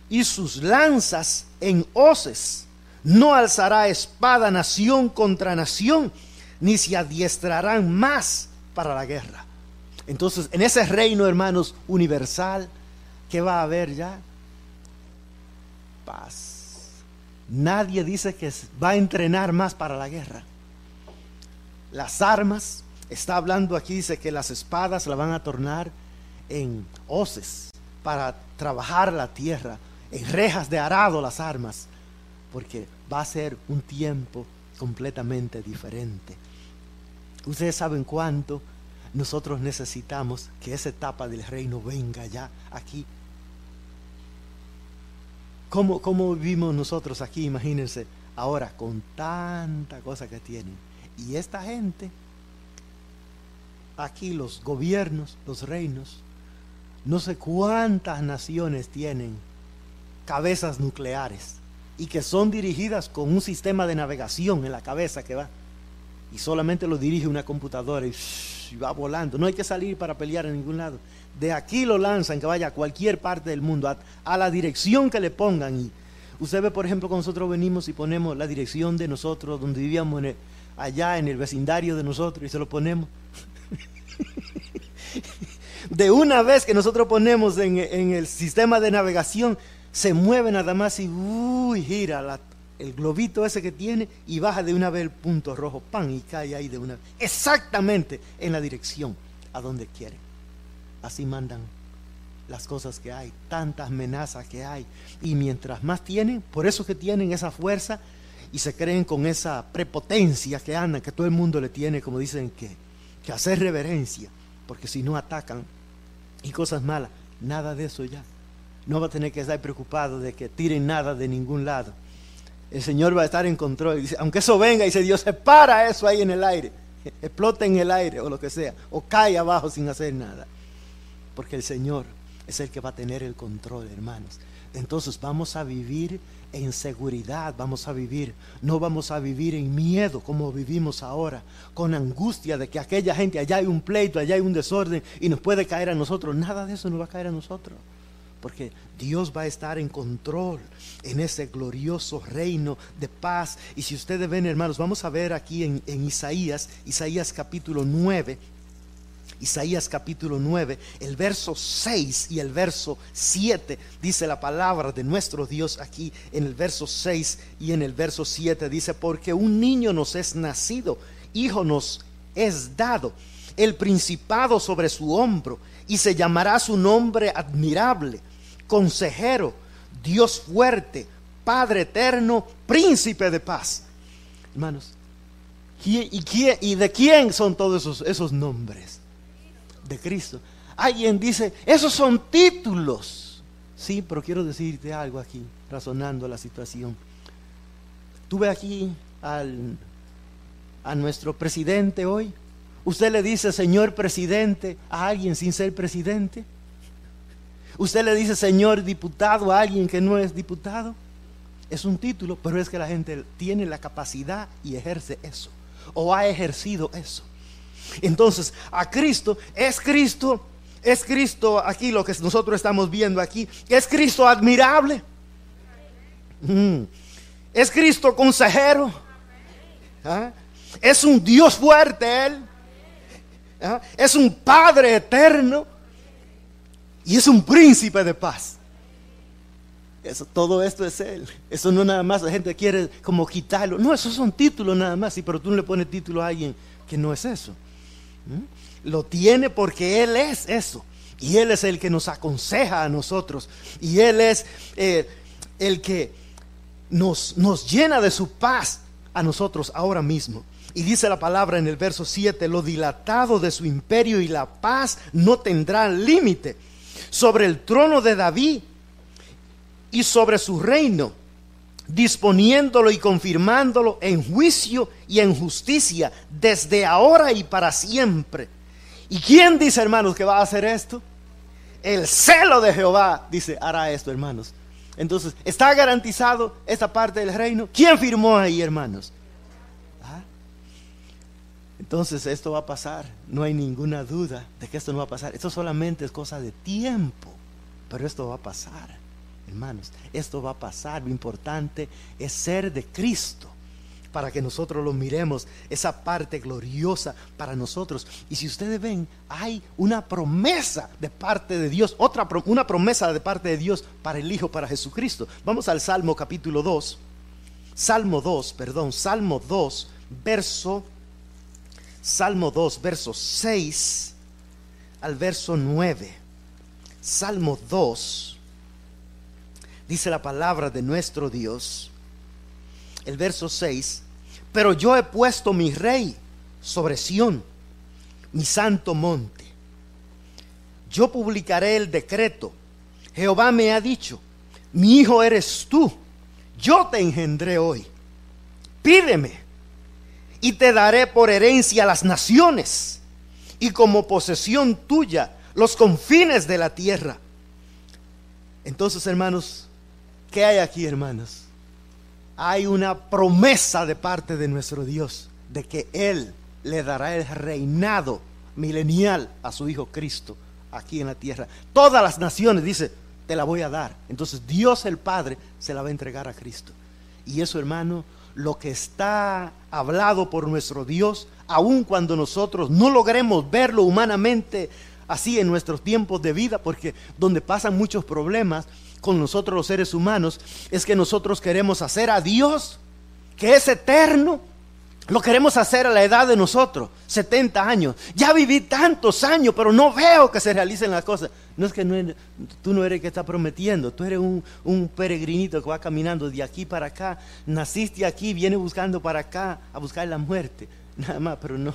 y sus lanzas en hoces no alzará espada nación contra nación, ni se adiestrarán más para la guerra. Entonces, en ese reino, hermanos, universal, ¿qué va a haber ya? Paz. Nadie dice que va a entrenar más para la guerra. Las armas, está hablando aquí, dice que las espadas la van a tornar en hoces para trabajar la tierra, en rejas de arado las armas porque va a ser un tiempo completamente diferente. Ustedes saben cuánto nosotros necesitamos que esa etapa del reino venga ya aquí. ¿Cómo, cómo vivimos nosotros aquí? Imagínense, ahora con tanta cosa que tienen. Y esta gente, aquí los gobiernos, los reinos, no sé cuántas naciones tienen cabezas nucleares y que son dirigidas con un sistema de navegación en la cabeza que va. Y solamente lo dirige una computadora y, va volando. No hay que salir para pelear en ningún lado. De aquí lo lanzan que vaya a cualquier parte del mundo, a, la dirección que le pongan. Y usted ve, por ejemplo, cuando nosotros venimos y ponemos la dirección de nosotros, donde vivíamos allá en el vecindario de nosotros, y se lo ponemos. de una vez que nosotros ponemos en, el sistema de navegación, se mueve nada más y uy, gira el globito ese que tiene y baja de una vez el punto rojo, pan, y cae ahí de una vez, exactamente en la dirección a donde quiere. Así mandan las cosas que hay, tantas amenazas que hay. Y mientras más tienen, por eso que tienen esa fuerza y se creen con esa prepotencia que andan, que todo el mundo le tiene, como dicen, que, que hacer reverencia, porque si no atacan y cosas malas, nada de eso ya no va a tener que estar preocupado de que tiren nada de ningún lado. El Señor va a estar en control. Aunque eso venga, dice Dios, separa eso ahí en el aire, explota en el aire o lo que sea, o cae abajo sin hacer nada. Porque el Señor es el que va a tener el control, hermanos. entonces vamos a vivir en seguridad, vamos a vivir, no vamos a vivir en miedo como vivimos ahora, con angustia de que aquella gente, allá hay un pleito, allá hay un desorden y nos puede caer a nosotros. Nada de eso nos va a caer a nosotros, porque Dios va a estar en control en ese glorioso reino de paz. Y si ustedes ven, hermanos, vamos a ver aquí en, Isaías, Isaías capítulo 9, Isaías capítulo 9, el verso 6 y el verso 7, dice la palabra de nuestro Dios aquí en el verso 6 y en el verso 7, dice, porque un niño nos es nacido, hijo nos es dado, el principado sobre su hombro, y se llamará su nombre admirable, consejero, Dios fuerte, Padre eterno, príncipe de paz. Hermanos, ¿y, de quién son todos esos, esos nombres? De Cristo. Alguien dice, esos son títulos. Sí, pero quiero decirte algo aquí, razonando la situación. Tuve aquí al, a nuestro presidente hoy. Usted le dice, señor presidente, a alguien sin ser presidente. Usted le dice, señor diputado, a alguien que no es diputado. Es un título, pero es que la gente tiene la capacidad y ejerce eso. O ha ejercido eso. Entonces, a Cristo, es Cristo, es Cristo aquí lo que nosotros estamos viendo aquí, es Cristo admirable. Mm. Es Cristo consejero. ¿Ah? Es un Dios fuerte Él. ¿Ah? Es un Padre eterno. Y es un príncipe de paz. Eso, todo esto es Él. Eso no nada más la gente quiere como quitarlo. No, esos son títulos nada más. Sí, pero tú no le pones título a alguien que no es eso. ¿Mm? Lo tiene porque Él es eso. Y Él es el que nos aconseja a nosotros. Y Él es eh, el que nos, nos llena de su paz a nosotros ahora mismo. Y dice la palabra en el verso 7, lo dilatado de su imperio y la paz no tendrán límite sobre el trono de David y sobre su reino disponiéndolo y confirmándolo en juicio y en justicia desde ahora y para siempre. ¿Y quién dice, hermanos, que va a hacer esto? El celo de Jehová dice, hará esto, hermanos. Entonces, ¿está garantizado esta parte del reino? ¿Quién firmó ahí, hermanos? ¿Ah? Entonces, esto va a pasar. No hay ninguna duda de que esto no va a pasar. Esto solamente es cosa de tiempo, pero esto va a pasar. Hermanos, esto va a pasar. Lo importante es ser de Cristo para que nosotros lo miremos, esa parte gloriosa para nosotros. Y si ustedes ven, hay una promesa de parte de Dios, otra una promesa de parte de Dios para el Hijo, para Jesucristo. Vamos al Salmo capítulo 2. Salmo 2, perdón, Salmo 2, verso Salmo 2, verso 6 al verso 9. Salmo 2 dice la palabra de nuestro Dios, el verso 6, pero yo he puesto mi rey sobre Sión, mi santo monte. Yo publicaré el decreto. Jehová me ha dicho, mi hijo eres tú, yo te engendré hoy. Pídeme y te daré por herencia las naciones y como posesión tuya los confines de la tierra. Entonces, hermanos, ¿Qué hay aquí, hermanos? Hay una promesa de parte de nuestro Dios de que Él le dará el reinado milenial a su Hijo Cristo aquí en la tierra. Todas las naciones, dice, te la voy a dar. Entonces Dios el Padre se la va a entregar a Cristo. Y eso, hermano, lo que está hablado por nuestro Dios, aun cuando nosotros no logremos verlo humanamente así en nuestros tiempos de vida, porque donde pasan muchos problemas, con nosotros los seres humanos es que nosotros queremos hacer a Dios, que es eterno, lo queremos hacer a la edad de nosotros, 70 años. Ya viví tantos años, pero no veo que se realicen las cosas. No es que tú no eres el que está prometiendo, tú eres un, un, peregrinito que va caminando de aquí para acá. Naciste aquí, viene buscando para acá a buscar la muerte. Nada más, pero no,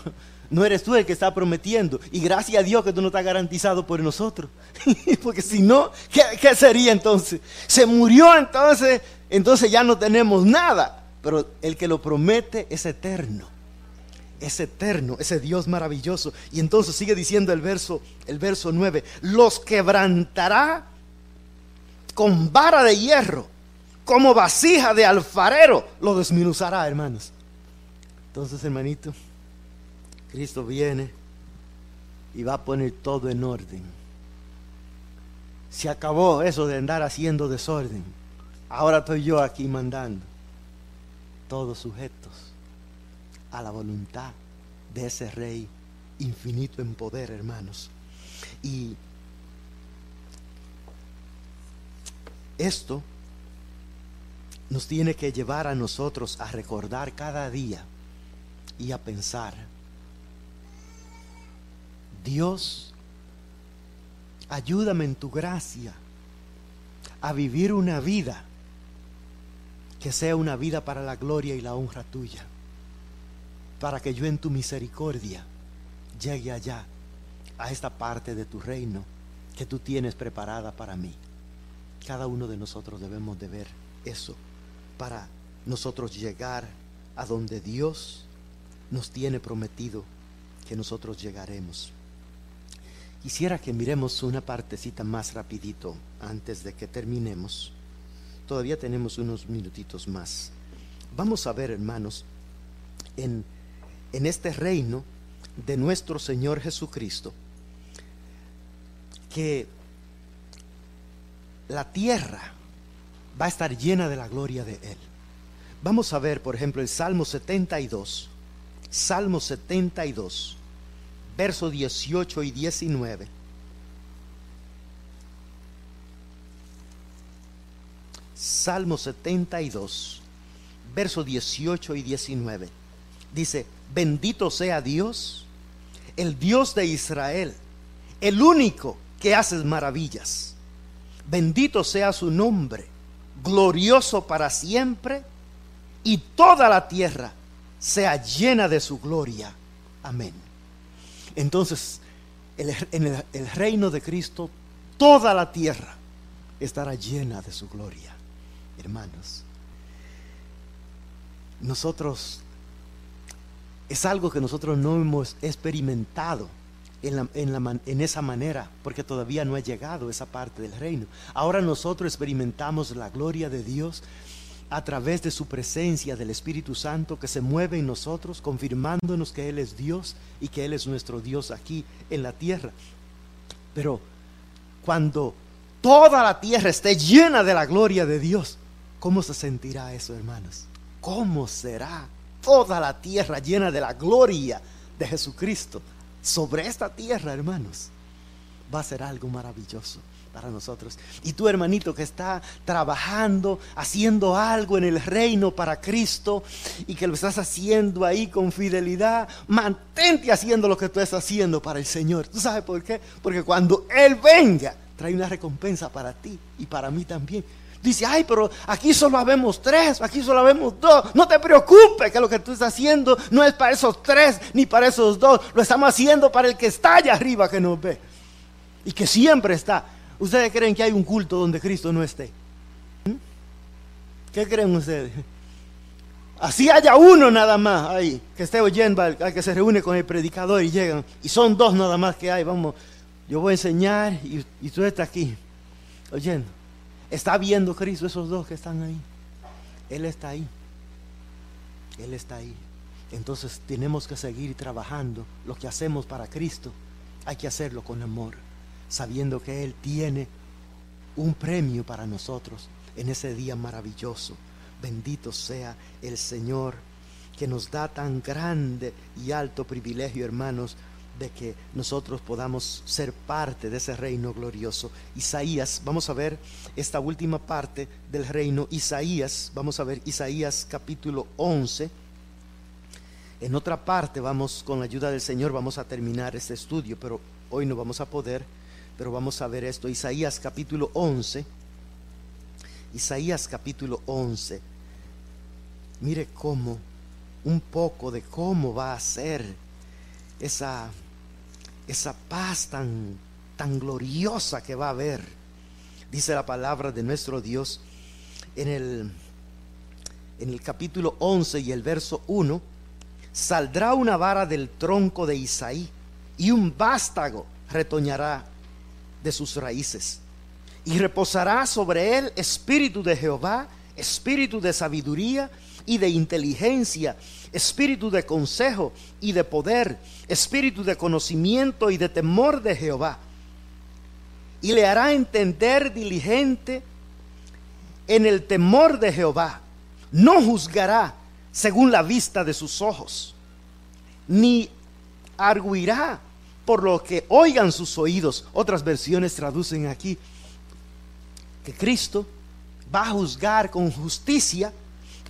no eres tú el que está prometiendo. Y gracias a Dios que tú no estás garantizado por nosotros. Porque si no, ¿qué, sería entonces? Se murió entonces, entonces ya no tenemos nada. Pero el que lo promete es eterno. Es eterno, ese Dios maravilloso. Y entonces sigue diciendo el verso, el verso 9, los quebrantará con vara de hierro, como vasija de alfarero, lo desminuzará, hermanos. Entonces, hermanito, Cristo viene y va a poner todo en orden. Se acabó eso de andar haciendo desorden. Ahora estoy yo aquí mandando. Todos sujetos a la voluntad de ese Rey infinito en poder, hermanos. Y esto nos tiene que llevar a nosotros a recordar cada día y a pensar, Dios, ayúdame en tu gracia a vivir una vida que sea una vida para la gloria y la honra tuya, para que yo en tu misericordia llegue allá, a esta parte de tu reino que tú tienes preparada para mí. Cada uno de nosotros debemos de ver eso para nosotros llegar a donde Dios nos tiene prometido que nosotros llegaremos. Quisiera que miremos una partecita más rapidito antes de que terminemos. Todavía tenemos unos minutitos más. Vamos a ver, hermanos, en, en este reino de nuestro Señor Jesucristo, que la tierra va a estar llena de la gloria de Él. Vamos a ver, por ejemplo, el Salmo 72, Salmo 72, versos 18 y 19. Salmo 72, versos 18 y 19. Dice, bendito sea Dios, el Dios de Israel, el único que hace maravillas. Bendito sea su nombre, glorioso para siempre, y toda la tierra sea llena de su gloria. Amén. Entonces, en el, reino de Cristo, toda la tierra estará llena de su gloria. Hermanos, nosotros, es algo que nosotros no hemos experimentado en, en, esa manera, porque todavía no ha llegado esa parte del reino. Ahora nosotros experimentamos la gloria de Dios a través de su presencia del Espíritu Santo que se mueve en nosotros, confirmándonos que Él es Dios y que Él es nuestro Dios aquí en la tierra. Pero cuando toda la tierra esté llena de la gloria de Dios, ¿cómo se sentirá eso, hermanos? ¿Cómo será toda la tierra llena de la gloria de Jesucristo sobre esta tierra, hermanos? Va a ser algo maravilloso para nosotros. Y tu hermanito que está trabajando, haciendo algo en el reino para Cristo y que lo estás haciendo ahí con fidelidad, mantente haciendo lo que tú estás haciendo para el Señor. ¿Tú sabes por qué? Porque cuando Él venga, trae una recompensa para ti y para mí también. Dice, ay, pero aquí solo vemos tres, aquí solo vemos dos. No te preocupes que lo que tú estás haciendo no es para esos tres ni para esos dos. Lo estamos haciendo para el que está allá arriba que nos ve. Y que siempre está. ¿Ustedes creen que hay un culto donde Cristo no esté? ¿Mm? ¿Qué creen ustedes? Así haya uno nada más ahí, que esté oyendo, al que se reúne con el predicador y llegan, y son dos nada más que hay, vamos, yo voy a enseñar y, y tú estás aquí, oyendo. Está viendo Cristo esos dos que están ahí. Él está ahí. Él está ahí. Entonces tenemos que seguir trabajando. Lo que hacemos para Cristo, hay que hacerlo con amor sabiendo que Él tiene un premio para nosotros en ese día maravilloso. Bendito sea el Señor que nos da tan grande y alto privilegio, hermanos, de que nosotros podamos ser parte de ese reino glorioso. Isaías, vamos a ver esta última parte del reino, Isaías, vamos a ver Isaías capítulo 11. En otra parte vamos, con la ayuda del Señor, vamos a terminar este estudio, pero hoy no vamos a poder pero vamos a ver esto. Isaías capítulo 11. Isaías capítulo 11. Mire cómo, un poco de cómo va a ser esa, esa paz tan, tan gloriosa que va a haber. Dice la palabra de nuestro Dios en el, en el capítulo 11 y el verso 1. Saldrá una vara del tronco de Isaí y un vástago retoñará de sus raíces. y reposará sobre él espíritu de Jehová, espíritu de sabiduría y de inteligencia, espíritu de consejo y de poder, espíritu de conocimiento y de temor de Jehová. Y le hará entender diligente en el temor de Jehová. No juzgará según la vista de sus ojos, ni arguirá por lo que oigan sus oídos. Otras versiones traducen aquí que Cristo va a juzgar con justicia,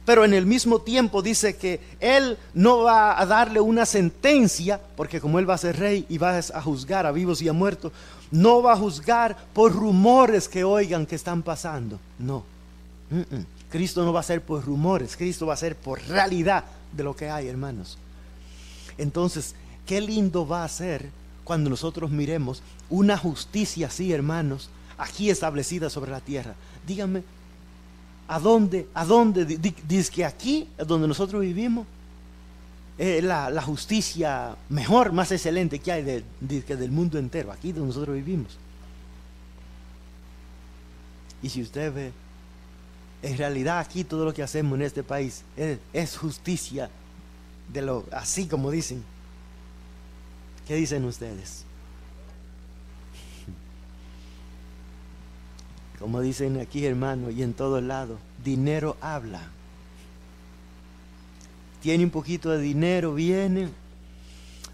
pero en el mismo tiempo dice que Él no va a darle una sentencia, porque como Él va a ser rey y va a juzgar a vivos y a muertos, no va a juzgar por rumores que oigan que están pasando. No. Cristo no va a ser por rumores, Cristo va a ser por realidad de lo que hay, hermanos. Entonces, qué lindo va a ser cuando nosotros miremos una justicia así, hermanos, aquí establecida sobre la tierra. Díganme, ¿a dónde, a dónde, dice que aquí, donde nosotros vivimos, es la, justicia mejor, más excelente que hay del mundo entero, aquí donde nosotros vivimos? Y si usted ve, en realidad aquí todo lo que hacemos en este país es, es justicia de lo así como dicen. ¿Qué dicen ustedes? Como dicen aquí, hermano, y en todo lado, dinero habla. Tiene un poquito de dinero, viene.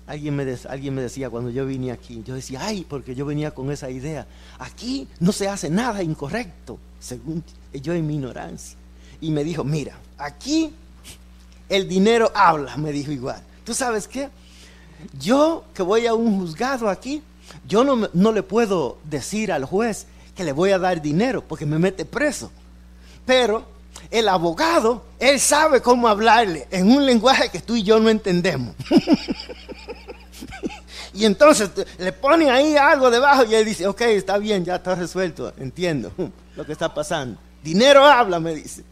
Alguien me, alguien me decía cuando yo vine aquí, yo decía, ay, porque yo venía con esa idea. Aquí no se hace nada incorrecto, según yo en mi ignorancia. Y me dijo, mira, aquí el dinero habla, me dijo igual. ¿Tú sabes qué? Yo que voy a un juzgado aquí, yo no, no le puedo decir al juez, que le voy a dar dinero porque me mete preso. Pero el abogado, él sabe cómo hablarle en un lenguaje que tú y yo no entendemos. y entonces le pone ahí algo debajo y él dice, ok, está bien, ya está resuelto, entiendo lo que está pasando. Dinero habla, me dice.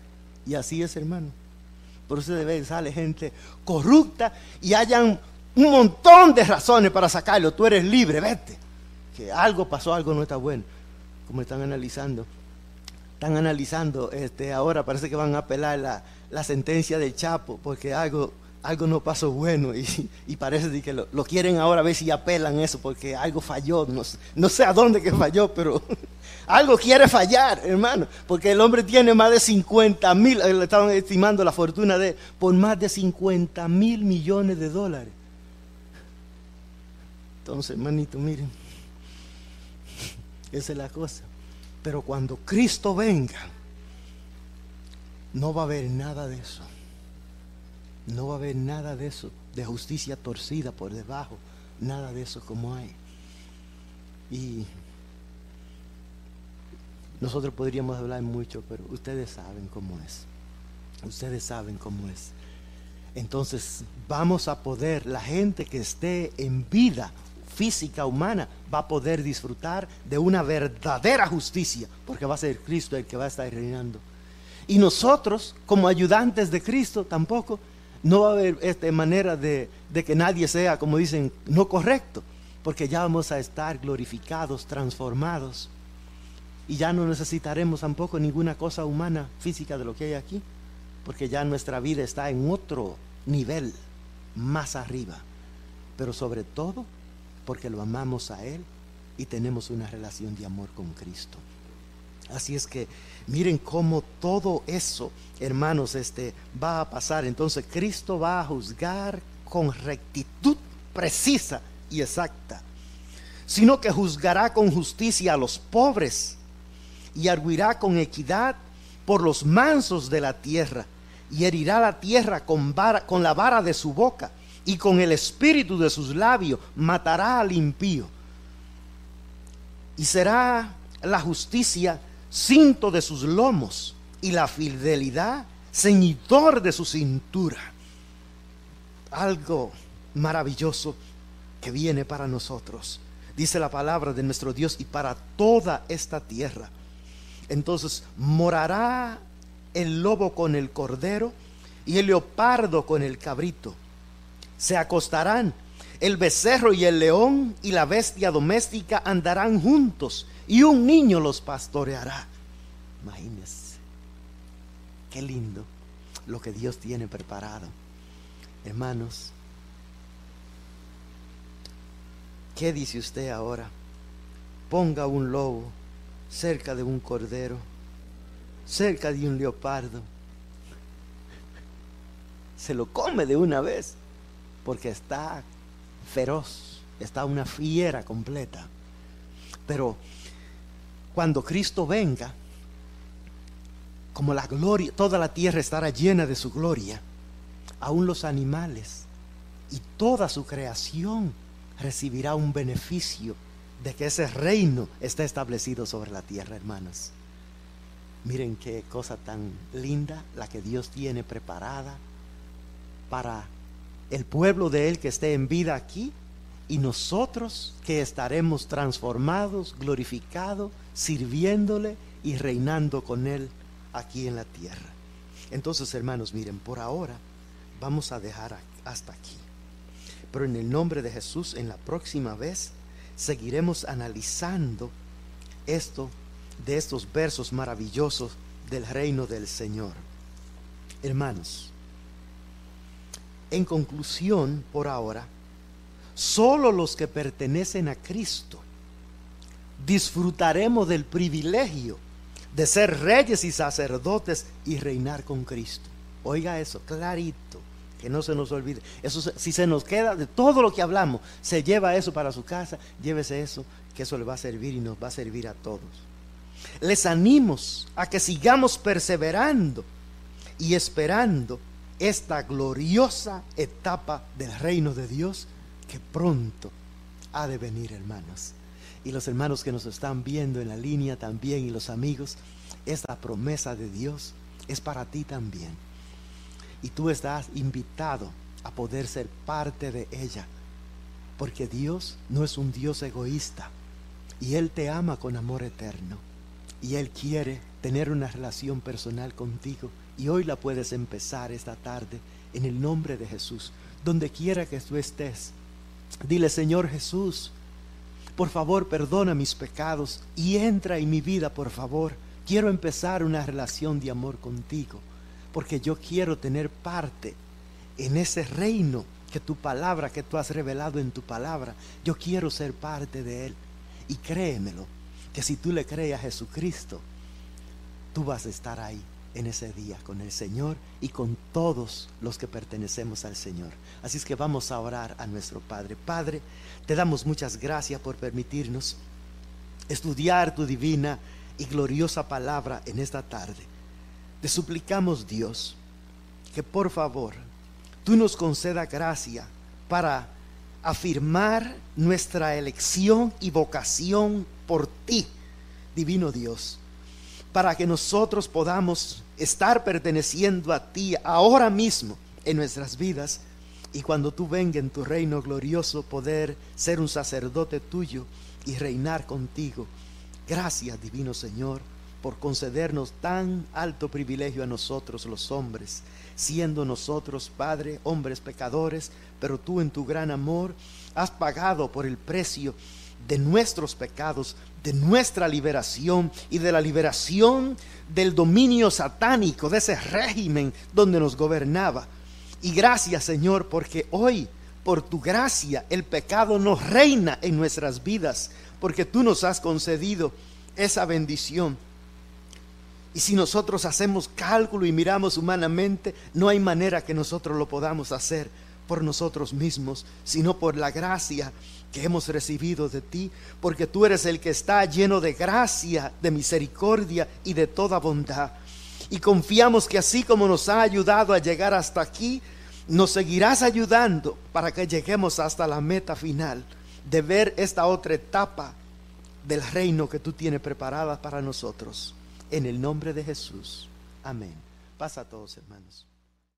Y así es, hermano. Por eso debe sale gente corrupta y hayan un montón de razones para sacarlo. Tú eres libre, vete. Que algo pasó, algo no está bueno como están analizando. Están analizando, este, ahora parece que van a apelar la, la sentencia del Chapo, porque algo, algo no pasó bueno y, parece que lo, quieren ahora ver si apelan eso, porque algo falló, no, no sé a dónde que falló, pero algo quiere fallar, hermano, porque el hombre tiene más de 50 mil, le estaban estimando la fortuna de por más de 50 mil millones de dólares. Entonces, hermanito, miren. Esa es la cosa. Pero cuando Cristo venga, no va a haber nada de eso. No va a haber nada de eso, de justicia torcida por debajo, nada de eso como hay. Y nosotros podríamos hablar mucho, pero ustedes saben cómo es. Ustedes saben cómo es. Entonces vamos a poder, la gente que esté en vida física humana va a poder disfrutar de una verdadera justicia, porque va a ser Cristo el que va a estar reinando. Y nosotros, como ayudantes de Cristo, tampoco, no va a haber esta manera de que nadie sea, como dicen, no correcto, porque ya vamos a estar glorificados, transformados, y ya no necesitaremos tampoco ninguna cosa humana, física de lo que hay aquí, porque ya nuestra vida está en otro nivel, más arriba. Pero sobre todo, porque lo amamos a Él y tenemos una relación de amor con Cristo. Así es que miren cómo todo eso, hermanos, este va a pasar. Entonces Cristo va a juzgar con rectitud precisa y exacta, sino que juzgará con justicia a los pobres y arguirá con equidad por los mansos de la tierra y herirá la tierra con, con la vara de su boca y con el espíritu de sus labios matará al impío. Y será la justicia cinto de sus lomos y la fidelidad ceñidor de su cintura. Algo maravilloso que viene para nosotros. Dice la palabra de nuestro Dios y para toda esta tierra. Entonces morará el lobo con el cordero y el leopardo con el cabrito se acostarán. El becerro y el león y la bestia doméstica andarán juntos y un niño los pastoreará. Imagínense, qué lindo lo que Dios tiene preparado. Hermanos, ¿qué dice usted ahora? Ponga un lobo cerca de un cordero, cerca de un leopardo. Se lo come de una vez, porque está feroz, está una fiera completa. Pero cuando Cristo venga, como la gloria, toda la tierra estará llena de su gloria, aún los animales y toda su creación recibirá un beneficio de que ese reino está establecido sobre la tierra, hermanos. Miren qué cosa tan linda la que Dios tiene preparada para el pueblo de Él que esté en vida aquí y nosotros que estaremos transformados, glorificados, sirviéndole y reinando con Él aquí en la tierra. Entonces, hermanos, miren, por ahora vamos a dejar hasta aquí. Pero en el nombre de Jesús, en la próxima vez, seguiremos analizando esto de estos versos maravillosos del reino del Señor. Hermanos, en conclusión, por ahora, solo los que pertenecen a Cristo disfrutaremos del privilegio de ser reyes y sacerdotes y reinar con Cristo. Oiga eso, clarito, que no se nos olvide. Eso si se nos queda de todo lo que hablamos, se lleva eso para su casa, llévese eso, que eso le va a servir y nos va a servir a todos. Les animo a que sigamos perseverando y esperando esta gloriosa etapa del reino de Dios que pronto ha de venir, hermanos y los hermanos que nos están viendo en la línea también y los amigos, esta promesa de Dios es para ti también. Y tú estás invitado a poder ser parte de ella. Porque Dios no es un Dios egoísta. Y Él te ama con amor eterno. Y Él quiere tener una relación personal contigo. Y hoy la puedes empezar esta tarde en el nombre de Jesús. Donde quiera que tú estés. Dile, Señor Jesús, por favor, perdona mis pecados y entra en mi vida, por favor. Quiero empezar una relación de amor contigo, porque yo quiero tener parte en ese reino que tu palabra, que tú has revelado en tu palabra, yo quiero ser parte de él. Y créemelo, que si tú le crees a Jesucristo, tú vas a estar ahí en ese día con el Señor y con todos los que pertenecemos al Señor. Así es que vamos a orar a nuestro Padre. Padre, te damos muchas gracias por permitirnos estudiar tu divina y gloriosa palabra en esta tarde. Te suplicamos, Dios, que por favor tú nos conceda gracia para afirmar nuestra elección y vocación por ti, divino Dios para que nosotros podamos estar perteneciendo a ti ahora mismo en nuestras vidas y cuando tú venga en tu reino glorioso poder ser un sacerdote tuyo y reinar contigo. Gracias, divino Señor, por concedernos tan alto privilegio a nosotros los hombres, siendo nosotros, Padre, hombres pecadores, pero tú en tu gran amor has pagado por el precio de nuestros pecados, de nuestra liberación y de la liberación del dominio satánico, de ese régimen donde nos gobernaba. Y gracias Señor, porque hoy, por tu gracia, el pecado no reina en nuestras vidas, porque tú nos has concedido esa bendición. Y si nosotros hacemos cálculo y miramos humanamente, no hay manera que nosotros lo podamos hacer por nosotros mismos, sino por la gracia que hemos recibido de ti, porque tú eres el que está lleno de gracia, de misericordia y de toda bondad. Y confiamos que así como nos ha ayudado a llegar hasta aquí, nos seguirás ayudando para que lleguemos hasta la meta final de ver esta otra etapa del reino que tú tienes preparada para nosotros. En el nombre de Jesús. Amén. Pasa a todos, hermanos.